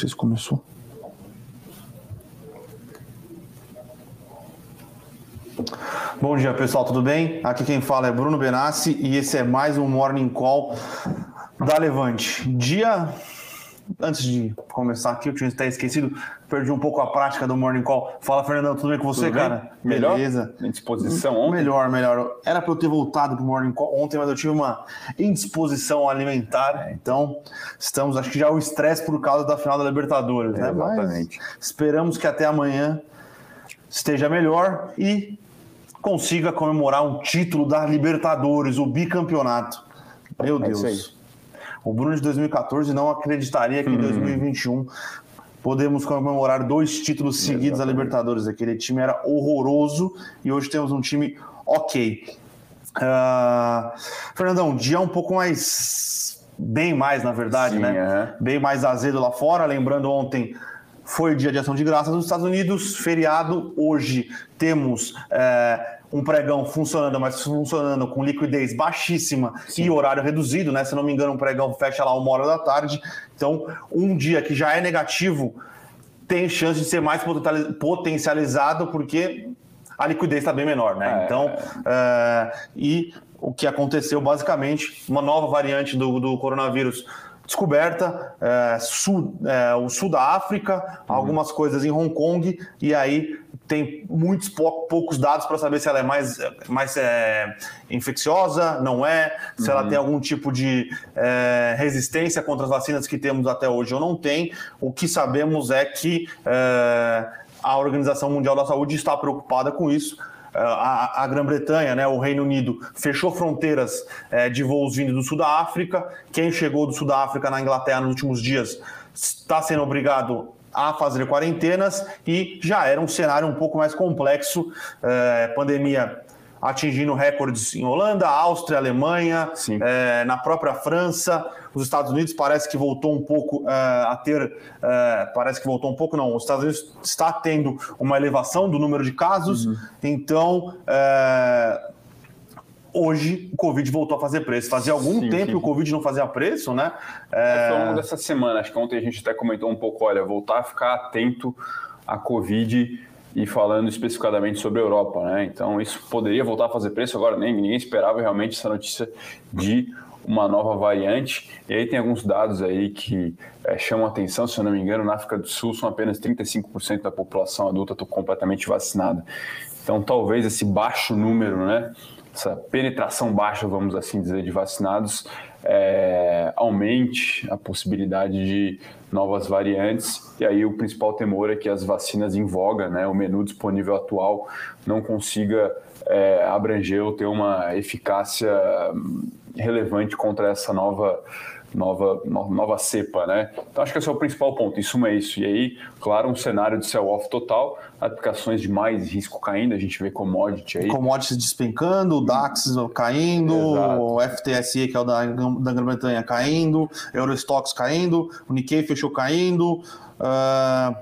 Sei se começou. Bom dia, pessoal, tudo bem? Aqui quem fala é Bruno Benassi e esse é mais um Morning Call da Levante. Dia. Antes de começar aqui, eu tinha até esquecido, perdi um pouco a prática do Morning Call. Fala, Fernandão, tudo bem com você, tudo bem? cara? Melhor? Beleza. Indisposição ontem? Melhor, melhor. Era para eu ter voltado pro Morning Call ontem, mas eu tive uma indisposição alimentar. Então, estamos, acho que já o estresse por causa da final da Libertadores, né? Mas Exatamente. esperamos que até amanhã esteja melhor e consiga comemorar um título da Libertadores, o bicampeonato. Meu É isso Deus. O Bruno de 2014 não acreditaria que em 2021 podemos comemorar dois títulos seguidos da Libertadores. Aquele time era horroroso e hoje temos um time ok. Ah, Fernandão, dia um pouco mais. Bem mais, na verdade, Sim, né? é. Bem mais azedo lá fora. Lembrando, ontem foi dia de ação de graças nos Estados Unidos, feriado. Hoje temos é, um pregão funcionando, mas funcionando com liquidez baixíssima e horário reduzido, né? Se não me engano, um pregão fecha lá uma hora da tarde. Então, um dia que já é negativo tem chance de ser mais potenciali- potencializado, porque a liquidez está bem menor, né? É. Então, é, e o que aconteceu basicamente, uma nova variante do, do coronavírus descoberta, é, sul, é, o sul da África, algumas coisas em Hong Kong, e aí tem muitos pou- poucos dados para saber se ela é mais, mais é, infecciosa, não é, se ela tem algum tipo de é, resistência contra as vacinas que temos até hoje ou não tem. O que sabemos é que é, a Organização Mundial da Saúde está preocupada com isso. É, A, a Grã-Bretanha, né, o Reino Unido, fechou fronteiras é, de voos vindos do sul da África. Quem chegou do sul da África na Inglaterra nos últimos dias está sendo obrigado a fazer quarentenas e já era um cenário um pouco mais complexo. É, pandemia atingindo recordes em Holanda, Áustria, Alemanha, é, na própria França, os Estados Unidos parece que voltou um pouco é, a ter, é, parece que voltou um pouco não, os Estados Unidos está tendo uma elevação do número de casos, Uhum. então é, hoje o Covid voltou a fazer preço. Fazia algum Sim, tempo sim. que o Covid não fazia preço, né? Foi ao longo dessa semana, acho que ontem a gente até comentou um pouco, olha, voltar a ficar atento à Covid e falando especificadamente sobre a Europa, né? Então isso poderia voltar a fazer preço agora, nem ninguém esperava realmente essa notícia de uma nova variante. E aí tem alguns dados aí que eh, chamam atenção, se eu não me engano, na África do Sul são apenas 35% da população adulta completamente vacinada. Então talvez esse baixo número, né? Essa penetração baixa, vamos assim dizer, de vacinados é, aumente a possibilidade de novas variantes. E aí o principal temor é que as vacinas em voga, né, o menu disponível atual, não consiga é, abranger ou ter uma eficácia hum, relevante contra essa nova nova no- nova cepa, né? Então acho que esse é o principal ponto. Em suma é isso. E aí, claro, um cenário de sell-off total, aplicações de mais risco caindo. A gente vê commodity aí. Commodities despencando, o DAX caindo, Exato. o FTSE, que é o da, da Grã-Bretanha, caindo, Eurostox caindo, o Nikkei fechou caindo, ah,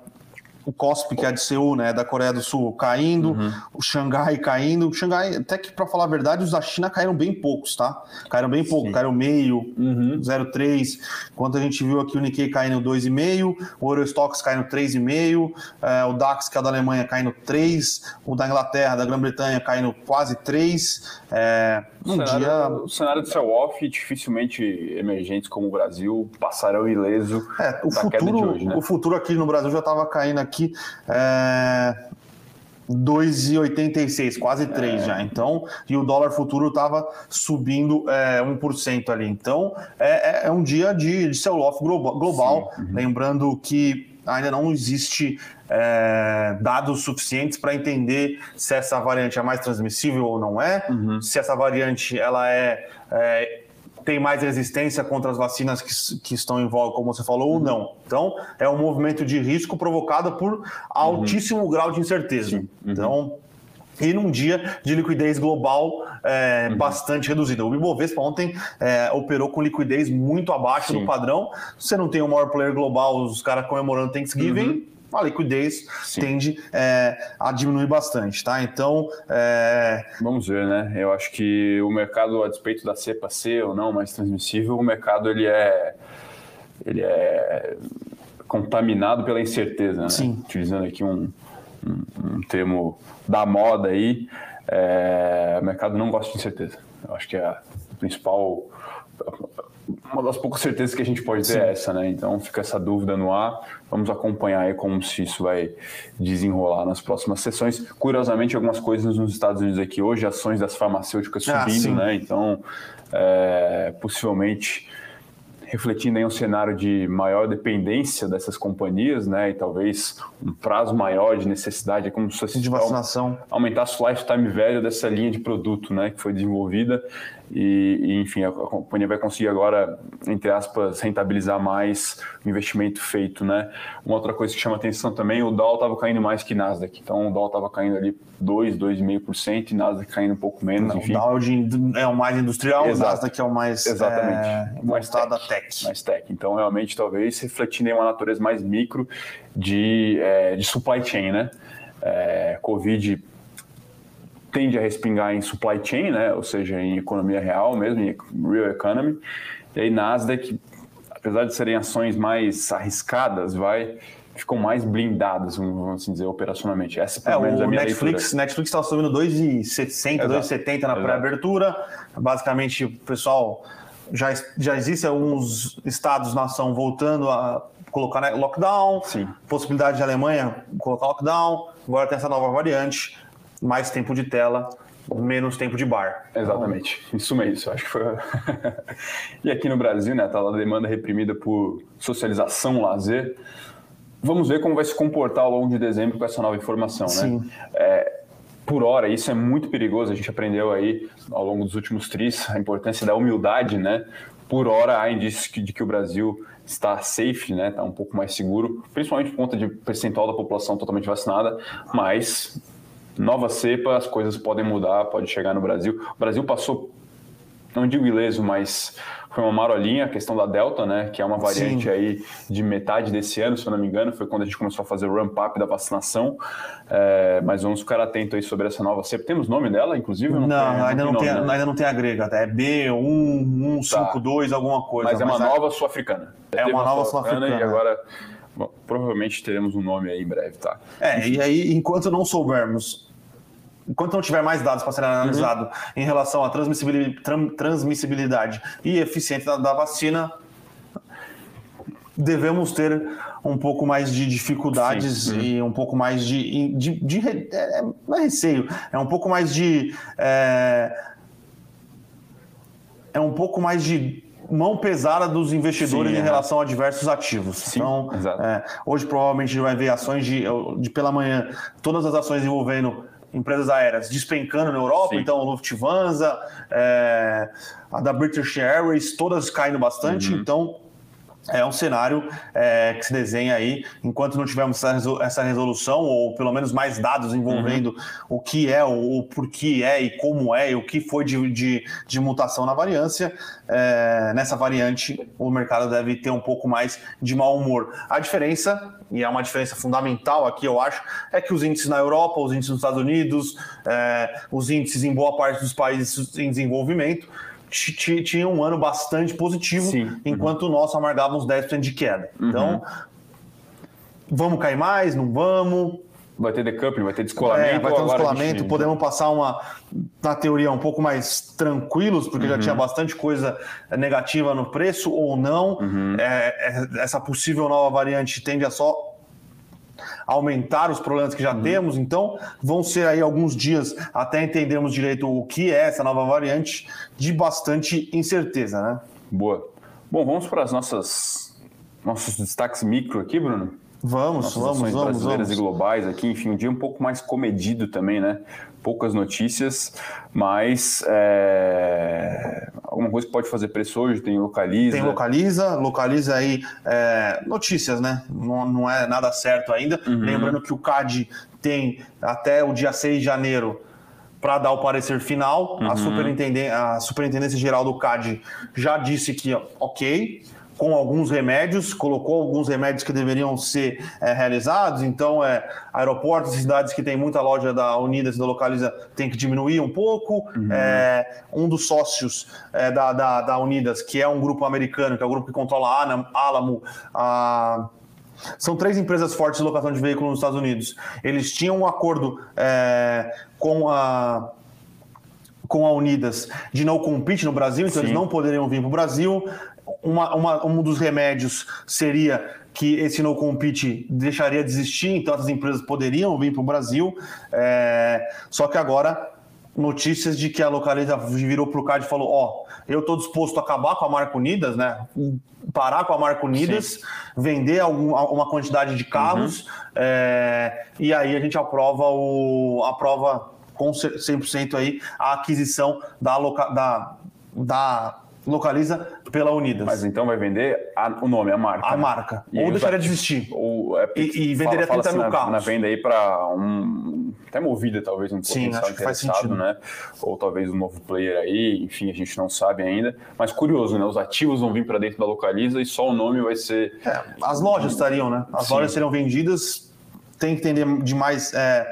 o COSP, que é de Seul, né, da Coreia do Sul, caindo, Uhum. o Xangai caindo. O Xangai, até que, para falar a verdade, os da China caíram bem poucos, tá? Caíram bem pouco, Sim. caíram meio, Uhum. 0,3. Enquanto a gente viu aqui o Nikkei caindo 2,5, o Eurostox caindo 3,5, eh, o DAX, que é o da Alemanha, caindo 3, o da Inglaterra, da Grã-Bretanha, caindo quase 3. É, um cenário, dia. o cenário de sell-off, dificilmente emergentes como o Brasil passarão ileso É, o, da queda de futuro, hoje, né? o futuro aqui no Brasil já estava caindo aqui é, 2,86, quase 3 já. Então, e o dólar futuro estava subindo é, 1% ali. Então, é, é- é um dia de, de sell-off globa- global. Lembrando que ainda não existe é, dados suficientes para entender se essa variante é mais transmissível ou não é, se essa variante ela é, é, tem mais resistência contra as vacinas que, que estão em voga, como você falou, ou não. Então, é um movimento de risco provocado por altíssimo grau de incerteza. Então, e num dia de liquidez global é, bastante reduzida. O Ibovespa ontem é, operou com liquidez muito abaixo Sim. do padrão. Você não tem o maior player global, os caras comemorando Thanksgiving, a liquidez Sim. tende é, a diminuir bastante, tá? Então, é, Vamos ver, né? Eu acho que o mercado, a despeito da cepa ser ou não mais transmissível, o mercado ele é, ele é contaminado pela incerteza, né? Sim. Utilizando aqui um, um, um termo da moda aí, é, o mercado não gosta de incerteza. Eu acho que é a principal uma das poucas certezas que a gente pode ter Sim. é essa, né? Então fica essa dúvida no ar. Vamos acompanhar aí como se isso vai desenrolar nas próximas sessões. Curiosamente, algumas coisas nos Estados Unidos aqui hoje, ações das farmacêuticas ah, subindo, ah, né? Então, é, possivelmente refletindo em um cenário de maior dependência dessas companhias, né, e talvez um prazo maior de necessidade, é como se fosse de vacinação aumentasse o lifetime velho dessa linha de produto, né, que foi desenvolvida e, e, enfim, a, a, companhia vai conseguir agora, entre aspas, rentabilizar mais o investimento feito, né? Uma outra coisa que chama atenção também, o Dow estava caindo mais que Nasdaq, então o Dow estava caindo ali 2, 2,5% e Nasdaq caindo um pouco menos, enfim. O Dow é, é o mais industrial, Exato. o Nasdaq é o mais Exatamente. É, mais tech, da tech. Mais tech. Então, realmente, talvez refletindo em uma natureza mais micro de, é, de supply chain, né? É, Covid tende a respingar em supply chain, né? ou seja, em economia real mesmo, em real economy. E aí Nasdaq, apesar de serem ações mais arriscadas, vai ficam mais blindadas, vamos assim dizer, operacionalmente. Essa pelo é, menos, é a minha Netflix, leitura. Netflix estava subindo 2,60, 2,70 na pré-abertura. Basicamente, o pessoal já, já existem alguns estados nação voltando a colocar lockdown, Sim. possibilidade de Alemanha colocar lockdown, agora tem essa nova variante mais tempo de tela, menos tempo de bar. Exatamente, isso mesmo, acho que foi. e aqui no Brasil, né, tá a demanda reprimida por socialização, lazer. Vamos ver como vai se comportar ao longo de dezembro com essa nova informação, né? Sim. É, por hora, isso é muito perigoso. A gente aprendeu aí ao longo dos últimos tris a importância da humildade, né? Por hora, há indícios de que o Brasil está safe, né? Está um pouco mais seguro, principalmente por conta de percentual da população totalmente vacinada, mas nova cepa, as coisas podem mudar, pode chegar no Brasil. O Brasil passou, não digo ileso, mas foi uma marolinha a questão da Delta, né? Que é uma variante Sim. aí de metade desse ano, se eu não me engano, foi quando a gente começou a fazer o ramp-up da vacinação. É, mas vamos ficar atento aí sobre essa nova cepa. Temos nome dela, inclusive? Não, não, tem, ainda, não tem, nome, né? ainda não tem a grega, é B1152, tá. alguma coisa. Mas é uma mas nova sul-africana. É uma nova sul-africana. E agora Bom, provavelmente teremos um nome aí em breve, tá? É, e aí, enquanto não soubermos enquanto não tiver mais dados para serem analisados uhum. em relação à transmissibilidade, e eficiência da, da, vacina, devemos ter um pouco mais de dificuldades Sim. e um pouco mais de. de, de, de é, não é receio, é um pouco mais de. É, é um pouco mais de mão pesada dos investidores Sim, em é. relação a diversos ativos. Sim, então, é, hoje provavelmente vai ver ações de, de pela manhã, todas as ações envolvendo empresas aéreas despencando na Europa, Sim. então Lufthansa, é, a da British Airways, todas caindo bastante, uhum. então é um cenário é, que se desenha aí, enquanto não tivermos essa resolução, ou pelo menos mais dados envolvendo uhum. o que é, o, o porquê é e como é, e o que foi de, de, de mutação na variância, é, nessa variante o mercado deve ter um pouco mais de mau humor. A diferença, e é uma diferença fundamental aqui, eu acho, é que os índices na Europa, os índices nos Estados Unidos, é, os índices em boa parte dos países em desenvolvimento, tinha um ano bastante positivo, Sim. enquanto uhum. o nosso amargava uns 10% de queda. Uhum. Então, vamos cair mais? Não vamos? Vai ter decoupling, vai ter descolamento. É, vai ter um descolamento. Podemos passar uma, na teoria, um pouco mais tranquilos, porque uhum. já tinha bastante coisa negativa no preço ou não. Uhum. É, é, essa possível nova variante tende a só aumentar os problemas que já uhum. temos. Então, vão ser aí alguns dias até entendermos direito o que é essa nova variante de bastante incerteza, né? Boa. Bom, vamos para as nossas nossos destaques micro aqui, Bruno. Vamos, Nossas vamos, vamos, brasileiras vamos. e globais aqui, enfim, um dia um pouco mais comedido também, né? Poucas notícias, mas é... alguma coisa que pode fazer preço hoje, tem localiza. Tem localiza, localiza aí é... notícias, né? Não, não é nada certo ainda. Uhum. Lembrando que o CAD tem até o dia 6 de janeiro para dar o parecer final. Uhum. A, superintendência, a Superintendência Geral do CAD já disse que ok com alguns remédios, colocou alguns remédios que deveriam ser é, realizados. Então, é, aeroportos cidades que tem muita loja da Unidas e da Localiza tem que diminuir um pouco. Uhum. É, um dos sócios é, da, da, da, Unidas, que é um grupo americano, que é o grupo que controla a Alamo, a são três empresas fortes de locação de veículos nos Estados Unidos. Eles tinham um acordo é, com a com a Unidas de não compete no Brasil, então Sim. eles não poderiam vir para o Brasil. Uma, uma, um dos remédios seria que esse no compete deixaria de existir, então essas empresas poderiam vir para o Brasil. É, só que agora notícias de que a localiza virou para o CAD e falou: Ó, oh, eu estou disposto a acabar com a marca Unidas, né? Parar com a marca Unidas, Sim. vender algum, uma quantidade de carros, uhum. é, e aí a gente aprova o aprova com 100% aí a aquisição da, da, da localiza pela Unidas. Mas então vai vender a, o nome, a marca. A né? marca. E ou deixaria de existir. Ou, é, e, e venderia fala, 30 fala mil carros. Na venda aí para um. Até movida, talvez, um Sim, acho faz sentido. né? Ou talvez um novo player aí, enfim, a gente não sabe ainda. Mas curioso, né? Os ativos vão vir para dentro da localiza e só o nome vai ser. É, as lojas estariam, né? As Sim. lojas seriam vendidas. Tem que entender demais. É,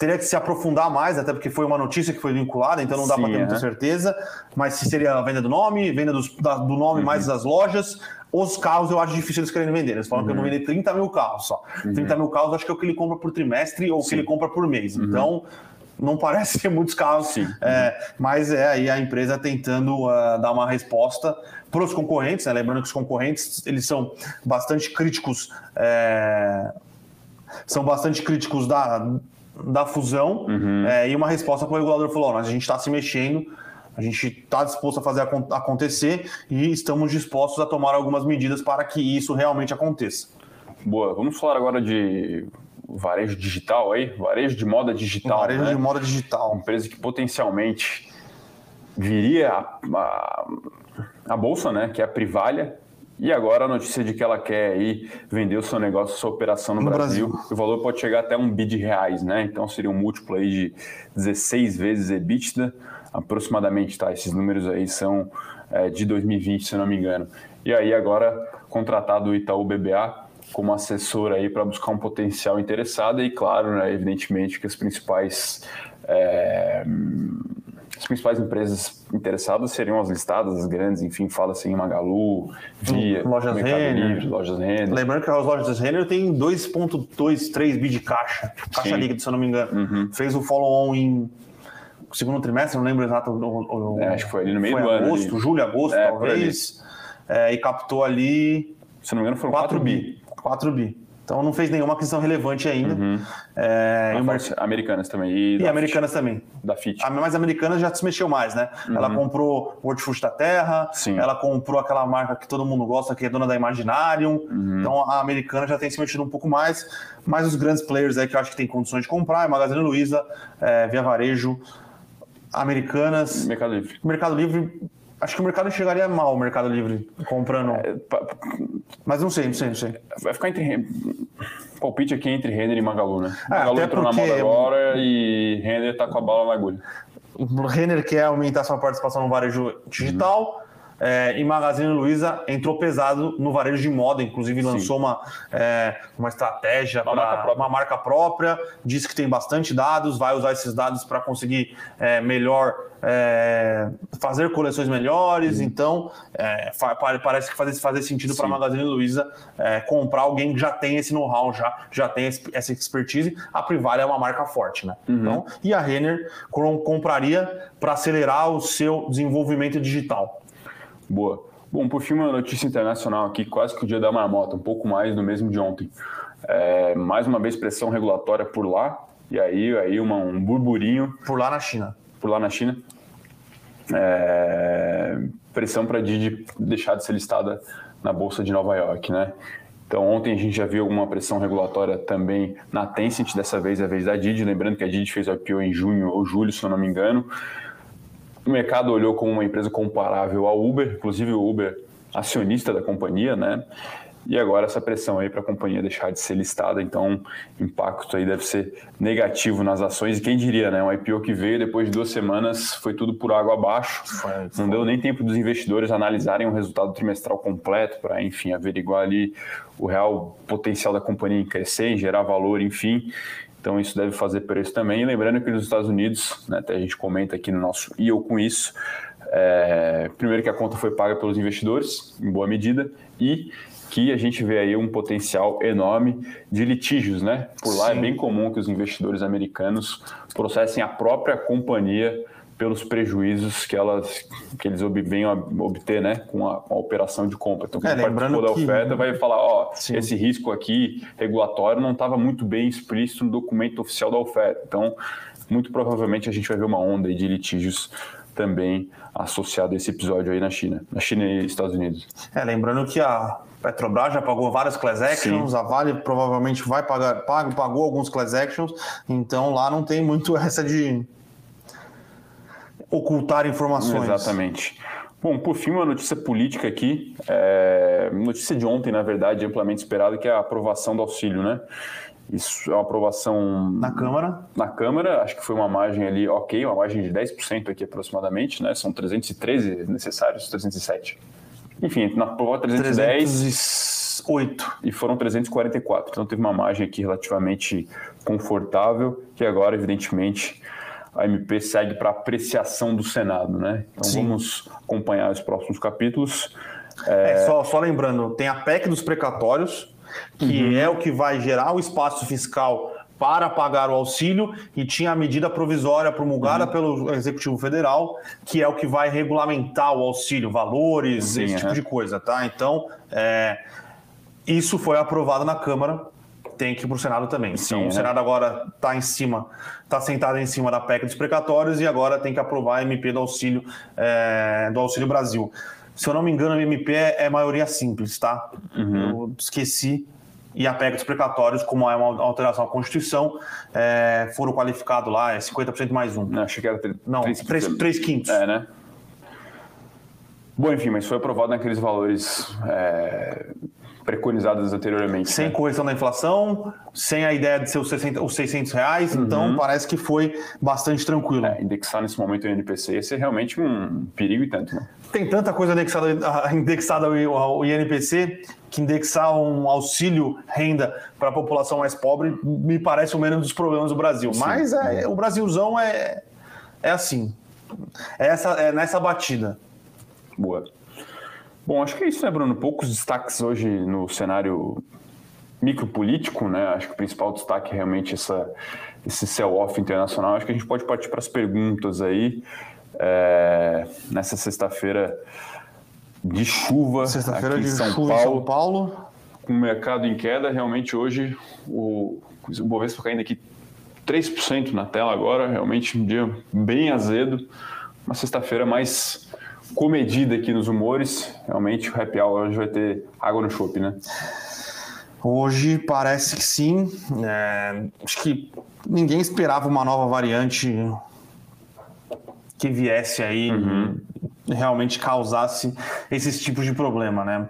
teria que se aprofundar mais, até porque foi uma notícia que foi vinculada, então não dá para ter muita certeza. Mas se seria a venda do nome, venda dos, da, do nome uhum. mais das lojas. Os carros eu acho difícil eles querem vender. Eles falam uhum. que eu vou vender 30 mil carros só. Uhum. 30 mil carros acho que é o que ele compra por trimestre ou o que ele compra por mês. Uhum. Então não parece ter muitos carros, é, mas é aí a empresa tentando uh, dar uma resposta para os concorrentes, né? lembrando que os concorrentes eles são bastante críticos, é, são bastante críticos da, da fusão uhum. é, e uma resposta para o regulador falou: a gente está se mexendo, a gente está disposto a fazer acontecer e estamos dispostos a tomar algumas medidas para que isso realmente aconteça. Boa, vamos falar agora de varejo digital aí, varejo de moda digital. Varejo né? de moda digital. Uma empresa que potencialmente viria a, a, a bolsa, né? Que é a Privalha, e agora a notícia de que ela quer aí vender o seu negócio, sua operação no, no Brasil. Brasil. O valor pode chegar até um bi de reais, né? Então seria um múltiplo aí de 16 vezes EBITDA, aproximadamente, tá? Esses números aí são é, de 2020, se não me engano. E aí agora contratado o Itaú BBA como assessor aí para buscar um potencial interessado e claro, né, evidentemente que as principais é, principais empresas interessadas seriam as listadas, as grandes, enfim, fala-se em Magalu, Via, Lojas Renner. Livre, Lojas Renner. Lembrando que as Lojas Renner tem 2.23 bi de caixa, caixa líquida, se eu não me engano. Uhum. Fez o follow-on em segundo trimestre, não lembro exato. O, o, é, acho que foi ali no meio do ano. Agosto, julho, agosto, é, talvez. É, e captou ali... Se não me engano, foram 4 bi. 4 bi. Então não fez nenhuma aquisição relevante ainda. Uhum. É, e Americanas também. E, e Americanas também. Da FIT. A, mas Americanas já se mexeu mais, né? Uhum. Ela comprou o Hortifruti da Terra, Sim. ela comprou aquela marca que todo mundo gosta, que é dona da Imaginarium. Uhum. Então a Americana já tem se mexido um pouco mais. Mas os grandes players aí que eu acho que tem condições de comprar é Magazine Luiza, é, Via Varejo, Americanas. Mercado Livre. Mercado Livre Acho que o mercado chegaria mal, o Mercado Livre, comprando. É, Mas não sei, não sei, não sei. Vai ficar entre. Palpite aqui entre Renner e Magalu, né? É, Magalu entrou porque... na moda agora e Renner tá com a bala na agulha. O Renner quer aumentar sua participação no varejo digital. Uhum é, e Magazine Luiza entrou pesado no varejo de moda, inclusive lançou uma, é, uma estratégia para uma marca própria, disse que tem bastante dados, vai usar esses dados para conseguir é, melhor é, fazer coleções melhores. Então, é, parece que faz, fazer sentido para a Magazine Luiza é, comprar alguém que já tem esse know-how, já, já tem essa expertise. A Privale é uma marca forte, né? Uhum. Então, e a Renner compraria para acelerar o seu desenvolvimento digital. Boa. Bom, por fim, uma notícia internacional aqui, quase que o dia da marmota, um pouco mais do mesmo de ontem. É, mais uma vez, pressão regulatória por lá, e aí, aí uma, um burburinho. Por lá na China. Por lá na China. É, pressão para a Didi deixar de ser listada na Bolsa de Nova York, né? Então, ontem a gente já viu alguma pressão regulatória também na Tencent, dessa vez é a vez da Didi, lembrando que a Didi fez o IPO em junho ou julho, se eu não me engano o mercado olhou como uma empresa comparável ao Uber, inclusive o Uber acionista da companhia, né? E agora essa pressão aí para a companhia deixar de ser listada, então o impacto aí deve ser negativo nas ações. E quem diria, né? Um IPO que veio depois de duas semanas foi tudo por água abaixo. Foi, foi. Não deu nem tempo dos investidores analisarem o resultado trimestral completo para, enfim, averiguar ali o real potencial da companhia em crescer, em gerar valor, enfim. Então isso deve fazer preço também. E lembrando que nos Estados Unidos, né, até a gente comenta aqui no nosso e eu com isso, é, primeiro que a conta foi paga pelos investidores, em boa medida, e que a gente vê aí um potencial enorme de litígios, né? Por lá é Sim. é bem comum que os investidores americanos processem a própria companhia pelos prejuízos que elas que eles a obter, né, com a, com a operação de compra. Então, quem é, participou da oferta que... vai falar, ó, Sim. esse risco aqui regulatório não estava muito bem explícito no documento oficial da oferta. Então, muito provavelmente a gente vai ver uma onda de litígios também associado a esse episódio aí na China, na China e Estados Unidos. É, lembrando que a Petrobras já pagou várias class actions, Sim. a Vale provavelmente vai pagar, paga, pagou alguns class actions, então lá não tem muito essa de ocultar informações. Exatamente. Bom, por fim, uma notícia política aqui, é, notícia de ontem, na verdade, amplamente esperada, que é a aprovação do auxílio, né? Isso é uma aprovação... Na Câmara? Na Câmara, acho que foi uma margem ali ok, uma margem de 10% aqui aproximadamente, né? São 313 necessários, 307. Enfim, na prova 310... 308. E foram 344, então teve uma margem aqui relativamente confortável, que agora, evidentemente a MP segue para apreciação do Senado, né? Então Sim. vamos acompanhar os próximos capítulos. É... É, só, só lembrando, tem a PEC dos precatórios, que uhum. é o que vai gerar o espaço fiscal para pagar o auxílio, e tinha a medida provisória promulgada uhum. pelo Executivo Federal, que é o que vai regulamentar o auxílio, valores, Sim, esse tipo de coisa, tá? Então, é, isso foi aprovado na Câmara tem que ir para o Senado também. Sim, então, o Senado agora está em cima, está sentado em cima da PEC dos precatórios e agora tem que aprovar a MP do Auxílio, é, do Auxílio Brasil. Se eu não me engano, a MP é, maioria simples, tá? Uhum. Eu esqueci. E a PEC dos precatórios, como é uma alteração à Constituição, é, foram qualificados lá, é 50% mais um. Não, achei que era 3, não, 3, 3 quintos. É, né? Bom, enfim, mas foi aprovado naqueles valores é, preconizadas anteriormente. Sem né? correção da inflação, sem a ideia de ser os, 60, os 600 reais, uhum. então parece que foi bastante tranquilo. É, indexar nesse momento o INPC ia ser realmente um perigo e tanto. Né? Tem tanta coisa indexada, indexada ao INPC que indexar um auxílio renda para a população mais pobre me parece o menos dos problemas do Brasil. Sim. Mas é, o Brasilzão é, é assim. É, essa, é nessa batida. Boa. Bom, acho que é isso, né, Bruno? Poucos destaques hoje no cenário micropolítico, né? Acho que o principal destaque é realmente essa, esse sell-off internacional. Acho que a gente pode partir para as perguntas aí. É, nessa sexta-feira de chuva sexta-feira de em São, chuva Paulo, São Paulo. Com o mercado em queda, realmente hoje o, o Bovespa caindo aqui 3% na tela agora, realmente um dia bem azedo. Uma sexta-feira mais comedida aqui nos humores. Realmente o happy hour hoje vai ter água no chopp, né? Hoje parece que sim. É, acho que ninguém esperava uma nova variante que viesse aí uhum. e realmente causasse esses tipos de problema, né?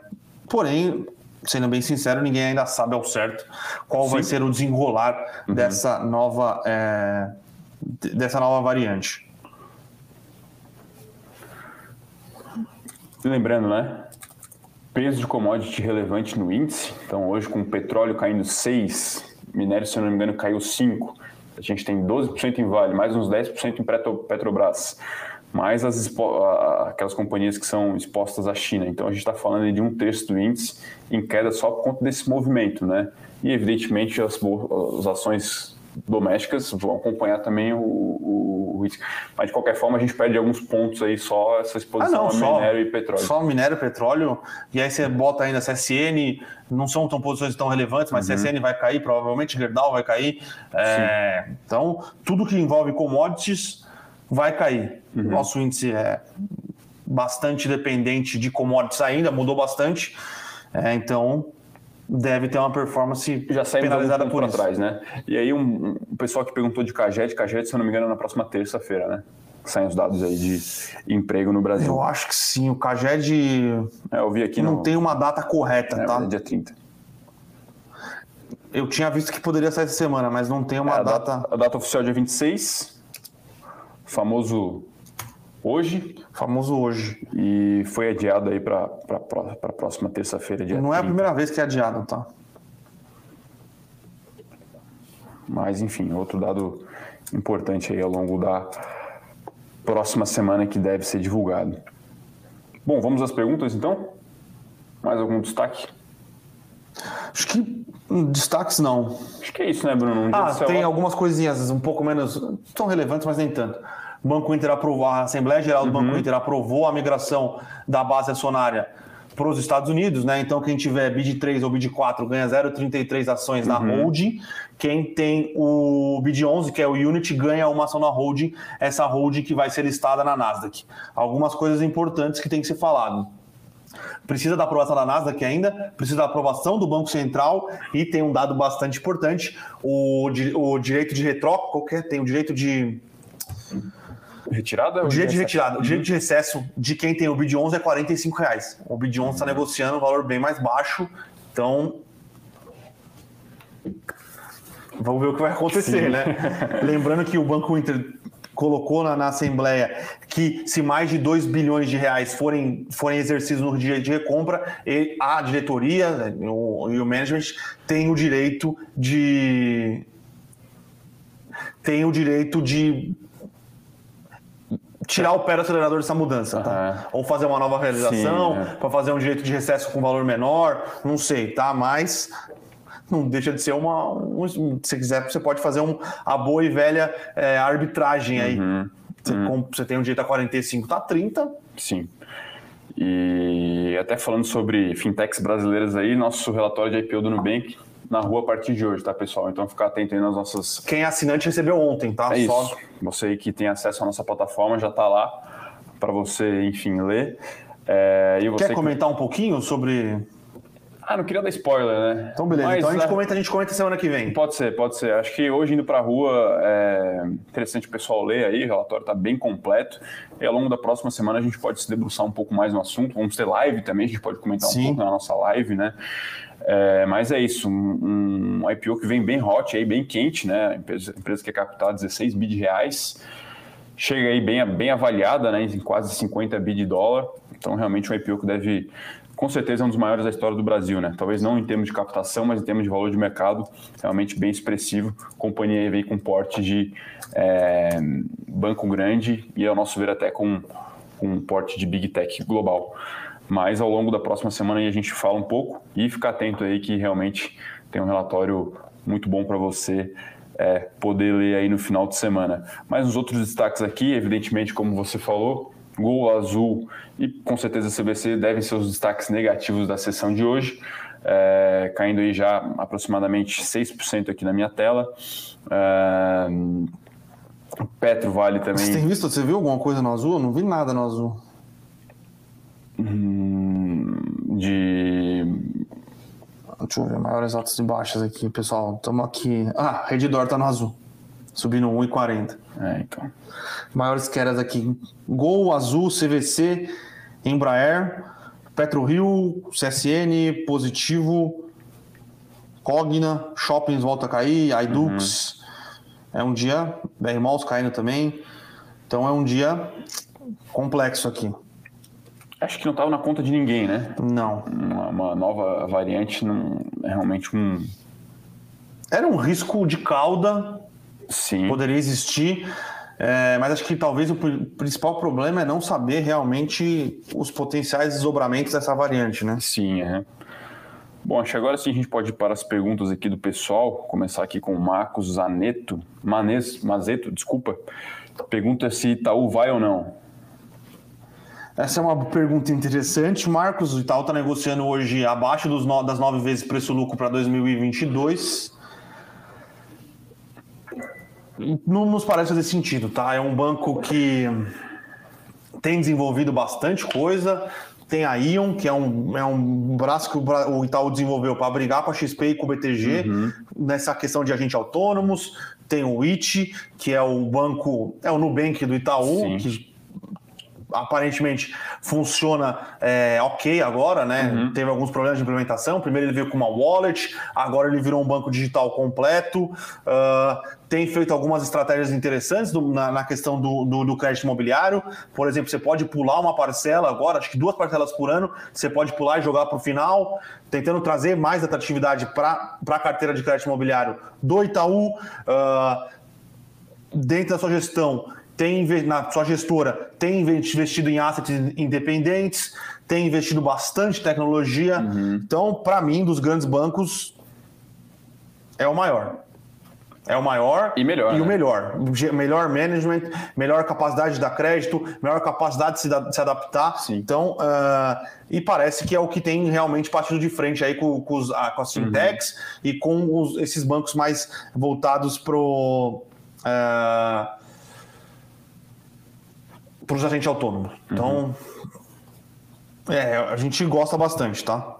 Porém, sendo bem sincero, ninguém ainda sabe ao certo qual sim. vai ser o desenrolar uhum. dessa nova é, dessa nova variante. Lembrando, né? Peso de commodity relevante no índice. Então, hoje, com o petróleo caindo 6, minério, se eu não me engano, caiu 5. A gente tem 12% em Vale, mais uns 10% em Petrobras, mais as, aquelas companhias que são expostas à China. Então, a gente está falando de um terço do índice em queda só por conta desse movimento, né? E, evidentemente, as, as ações domésticas vão acompanhar também o, o, o, risco. Mas de qualquer forma a gente perde alguns pontos aí só essa exposição ah, não, a só, minério e petróleo. Só minério e petróleo, e aí você bota ainda CSN, não são tão posições tão relevantes, mas uhum. CSN vai cair, provavelmente Gerdau vai cair. É, então, tudo que envolve commodities vai cair. Uhum. Nosso índice é bastante dependente de commodities ainda, mudou bastante. É, então, deve ter uma performance já penalizada por isso. trás, né? E aí um, um pessoal que perguntou de Caged, Caged, se eu não me engano, é na próxima terça-feira, né? Saem os dados aí de emprego no Brasil. Eu acho que sim, o Caged é, eu vi aqui não no... tem uma data correta, é, tá? É dia 30. Eu tinha visto que poderia sair essa semana, mas não tem uma é, a data... data... A data oficial é dia 26, famoso hoje. Famoso hoje. E foi adiado aí para a próxima terça-feira, dia Não 30. é a primeira vez que é adiado, tá? Mas, enfim, outro dado importante aí ao longo da próxima semana que deve ser divulgado. Bom, vamos às perguntas então? Mais algum destaque? Acho que destaques não. Acho que é isso, né, Bruno? Um ah, tem algumas coisinhas um pouco menos. são relevantes, mas nem tanto. O Banco Inter aprovou, a Assembleia Geral do uhum. Banco Inter aprovou a migração da base acionária para os Estados Unidos, né? Então, quem tiver BID 3 ou BID 4 ganha 0,33 ações uhum. na holding. Quem tem o BID 11, que é o Unity, ganha uma ação na holding, essa holding que vai ser listada na Nasdaq. Algumas coisas importantes que tem que ser falado precisa da aprovação da Nasdaq ainda, precisa da aprovação do Banco Central e tem um dado bastante importante, o, o direito de retrócopo, qualquer tem o direito de retirada? O direito de retirada, o direito de recesso de quem tem o bid 11 é 45 reais. O bid 11 está negociando um valor bem mais baixo, então vamos ver o que vai acontecer, Sim. né? Lembrando que o Banco Inter colocou na, na, Assembleia que se mais de 2 bilhões de reais forem, forem exercidos no dia de recompra, a diretoria né, o, e o management têm o direito de tem o direito de tirar o pé do acelerador dessa mudança, tá? Ou fazer uma nova realização, é. para fazer um direito de recesso com valor menor, não sei, tá? Mas não deixa de ser uma. Um, se quiser, você pode fazer um, a boa e velha é, arbitragem aí. Uhum. Você, uhum. você, tem um direito a 45, tá 30. Sim. E até falando sobre fintechs brasileiras aí, nosso relatório de IPO do Nubank na rua a partir de hoje, tá, pessoal? Então ficar atento aí nas nossas. Quem é assinante recebeu ontem, tá? É Só... isso. Você aí que tem acesso à nossa plataforma já está lá para você, enfim, ler. É, você Quer comentar que... um pouquinho sobre ah, não queria dar spoiler, né? Então, beleza. Mas, então a gente, é... comenta, a gente comenta semana que vem. Pode ser, pode ser. Acho que hoje indo para a rua é interessante o pessoal ler aí, o relatório está bem completo. E ao longo da próxima semana a gente pode se debruçar um pouco mais no assunto. Vamos ter live também, a gente pode comentar Sim. um pouco na nossa live, né? É, mas é isso, um, um, IPO que vem bem hot, aí, bem quente, né? Empresa, empresa que é captada 16 bi de reais, chega aí bem, bem avaliada, né? Em quase 50 bi de dólar. Então, realmente, um IPO que deve com certeza é um dos maiores da história do Brasil, né? Talvez não em termos de captação, mas em termos de valor de mercado, realmente bem expressivo. A companhia veio com porte de é, banco grande e, ao nosso ver, até com, com um porte de big tech global. Mas ao longo da próxima semana a gente fala um pouco e fica atento aí que realmente tem um relatório muito bom para você é, poder ler aí no final de semana. Mas os outros destaques aqui, evidentemente, como você falou, Gol Azul e com certeza a CBC devem ser os destaques negativos da sessão de hoje, é, caindo aí já aproximadamente 6% aqui na minha tela. É, Petro Vale também. Você tem visto? Você viu alguma coisa no azul? Eu não vi nada no azul. Hum, de. Deixa eu ver, maiores altas e baixas aqui, pessoal. Estamos aqui. Ah, Redditor tá no azul. Subindo 1,40. É, então. Maiores quedas aqui: Gol, Azul, CVC, Embraer, PetroRio, CSN, Positivo, Cogna, Shoppings volta a cair, iDux. Uhum. É um dia, BR Malls caindo também. Então é um dia complexo aqui. Acho que não estava na conta de ninguém, né? Não. Uma, uma, nova variante não é realmente um. Era um risco de cauda. Sim. Poderia existir. É, mas acho que talvez o principal problema é não saber realmente os potenciais desdobramentos dessa variante, né? Sim, é. Bom, acho que agora sim a gente pode ir para as perguntas aqui do pessoal. Começar aqui com o Marcos Zaneto, Manes, Mazeto, desculpa. Pergunta se Itaú vai ou não. Essa é uma pergunta interessante. Marcos, o Itaú está negociando hoje abaixo dos no, das nove vezes preço-lucro para 2022 não nos parece fazer sentido, tá? É um banco que tem desenvolvido bastante coisa. Tem a Ion, que é um, é um braço que o Itaú desenvolveu para brigar com a XP e com o BTG uhum. nessa questão de agentes autônomos. Tem o IT, que é o banco, é o Nubank do Itaú, Sim. que aparentemente funciona é, ok agora, né? Uhum. Teve alguns problemas de implementação. Primeiro ele veio com uma wallet, agora ele virou um banco digital completo. Uh, tem feito algumas estratégias interessantes do, na, na, questão do, do, do, crédito imobiliário. Por exemplo, você pode pular uma parcela agora, acho que duas parcelas por ano, você pode pular e jogar para o final, tentando trazer mais atratividade para a carteira de crédito imobiliário do Itaú. Uh, dentro da sua gestão, tem na sua gestora tem investido em assets independentes, tem investido bastante em tecnologia. Uhum. Então, para mim, dos grandes bancos, é o maior. É o maior e melhor. E né? o melhor. Melhor management, melhor capacidade de dar crédito, melhor capacidade de se, da, de se adaptar. Sim. Então, uh, e parece que é o que tem realmente partido de frente aí com, com, os, com as fintechs uhum. e com os, esses bancos mais voltados para uh, os agentes autônomos. Então, uhum. é, a gente gosta bastante, tá?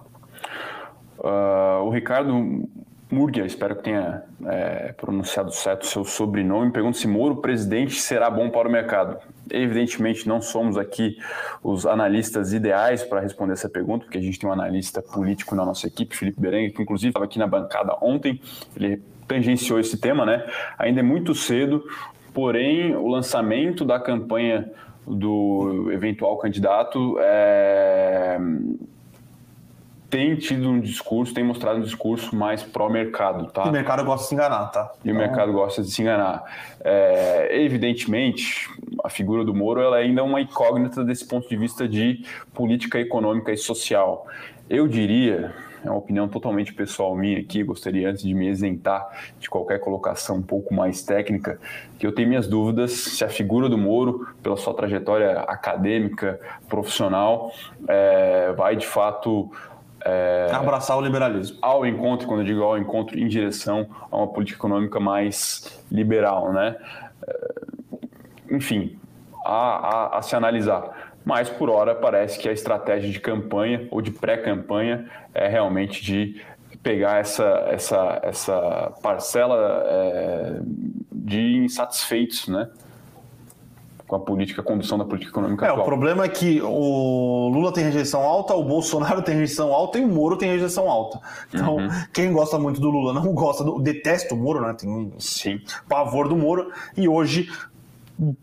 Uh, o Ricardo Murgia, espero que tenha é, pronunciado certo o seu sobrenome, pergunta se Moro presidente será bom para o mercado. Evidentemente, não somos aqui os analistas ideais para responder essa pergunta, porque a gente tem um analista político na nossa equipe, Felipe Berengue, que inclusive estava aqui na bancada ontem, ele tangenciou esse tema, né? Ainda é muito cedo, porém, o lançamento da campanha do eventual candidato é tem tido um discurso, tem mostrado um discurso mais pró-mercado, tá? E o mercado gosta de se enganar, tá? E então... o mercado gosta de se enganar. É, evidentemente, a figura do Moro ela é ainda uma incógnita desse ponto de vista de política econômica e social. Eu diria, é uma opinião totalmente pessoal minha aqui, gostaria antes de me isentar de qualquer colocação um pouco mais técnica, que eu tenho minhas dúvidas se a figura do Moro, pela sua trajetória acadêmica, profissional, é, vai de fato é, Abraçar o liberalismo. Ao encontro, quando eu digo ao encontro, em direção a uma política econômica mais liberal, né? É, enfim, a, a, a se analisar. Mas, por hora, parece que a estratégia de campanha ou de pré-campanha é realmente de pegar essa, essa, essa parcela é, de insatisfeitos, né? com a política, a condução da política econômica é, atual. O problema é que o Lula tem rejeição alta, o Bolsonaro tem rejeição alta e o Moro tem rejeição alta. Então, uhum. quem gosta muito do Lula não gosta, do, detesta o Moro, né? Tem um Sim. pavor do Moro. E hoje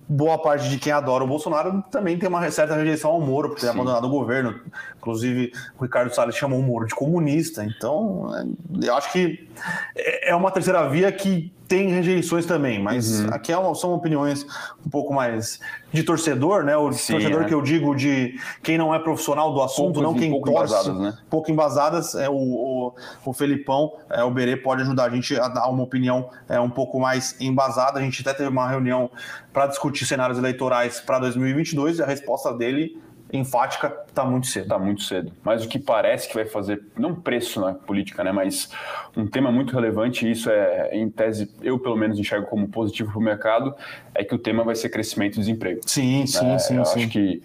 boa parte de quem adora o Bolsonaro também tem uma certa rejeição ao Moro por ter Sim. abandonado o governo. Inclusive, o Ricardo Salles chamou o Moro de comunista. Então, é, eu acho que é, é uma terceira via que tem rejeições também, mas uhum. aqui é são opiniões um pouco mais de torcedor, né? O Sim, torcedor é. que eu digo de quem não é profissional do assunto, não quem pouco torce, embasadas, né? pouco embasadas. É o, o, o Felipão, é, o Berê pode ajudar a gente a dar uma opinião é, um pouco mais embasada. A gente até teve uma reunião para discutir cenários eleitorais para 2022 e a resposta dele enfática, está muito cedo. Está muito cedo. Mas o que parece que vai fazer, não preço na política, né, mas um tema muito relevante, e isso é, em tese, eu pelo menos enxergo como positivo para o mercado, é que o tema vai ser crescimento e desemprego. Sim, sim, é, sim. Eu sim. acho que.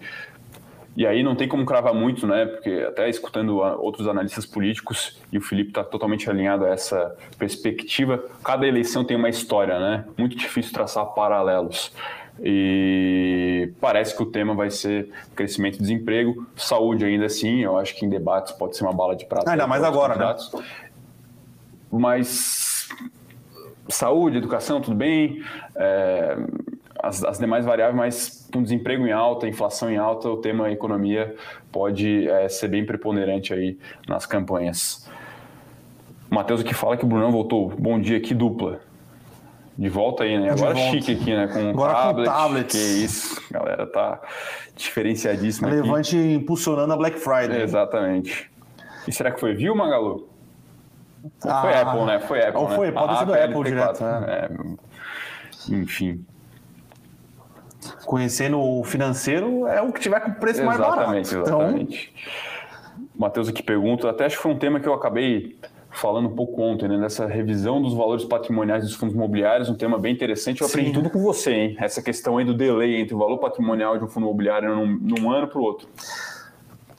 E aí não tem como cravar muito, né? Porque até escutando outros analistas políticos, e o Felipe está totalmente alinhado a essa perspectiva, cada eleição tem uma história, né? Muito difícil traçar paralelos. E parece que o tema vai ser crescimento e desemprego, saúde ainda assim, eu acho que em debates pode ser uma bala de prata. Ainda mais agora, né? Mas saúde, educação, tudo bem, é, as, as, demais variáveis, mas com desemprego em alta, inflação em alta, o tema economia pode é, ser bem preponderante aí nas campanhas. O Matheus aqui fala que o Brunão voltou. Bom dia aqui, dupla. De volta aí, né? Agora chique aqui, né? Com Agora tablet. com tablets. Que isso, galera tá diferenciadíssima Levante aqui. impulsionando a Black Friday. Exatamente. E será que foi viu, Magalu? Ah, foi Apple, né? Foi Apple. Ou foi, né? pode ser do Apple direto. Né? É, enfim. Conhecendo o financeiro é o que tiver com o preço exatamente, mais barato. Exatamente, exatamente. Então... Matheus aqui pergunta, até acho que foi um tema que eu acabei falando um pouco ontem, né, nessa revisão dos valores patrimoniais dos fundos imobiliários, um tema bem interessante. Eu Sim. aprendi tudo com você, hein? Essa questão aí do delay entre o valor patrimonial de um fundo imobiliário num, num ano para o outro.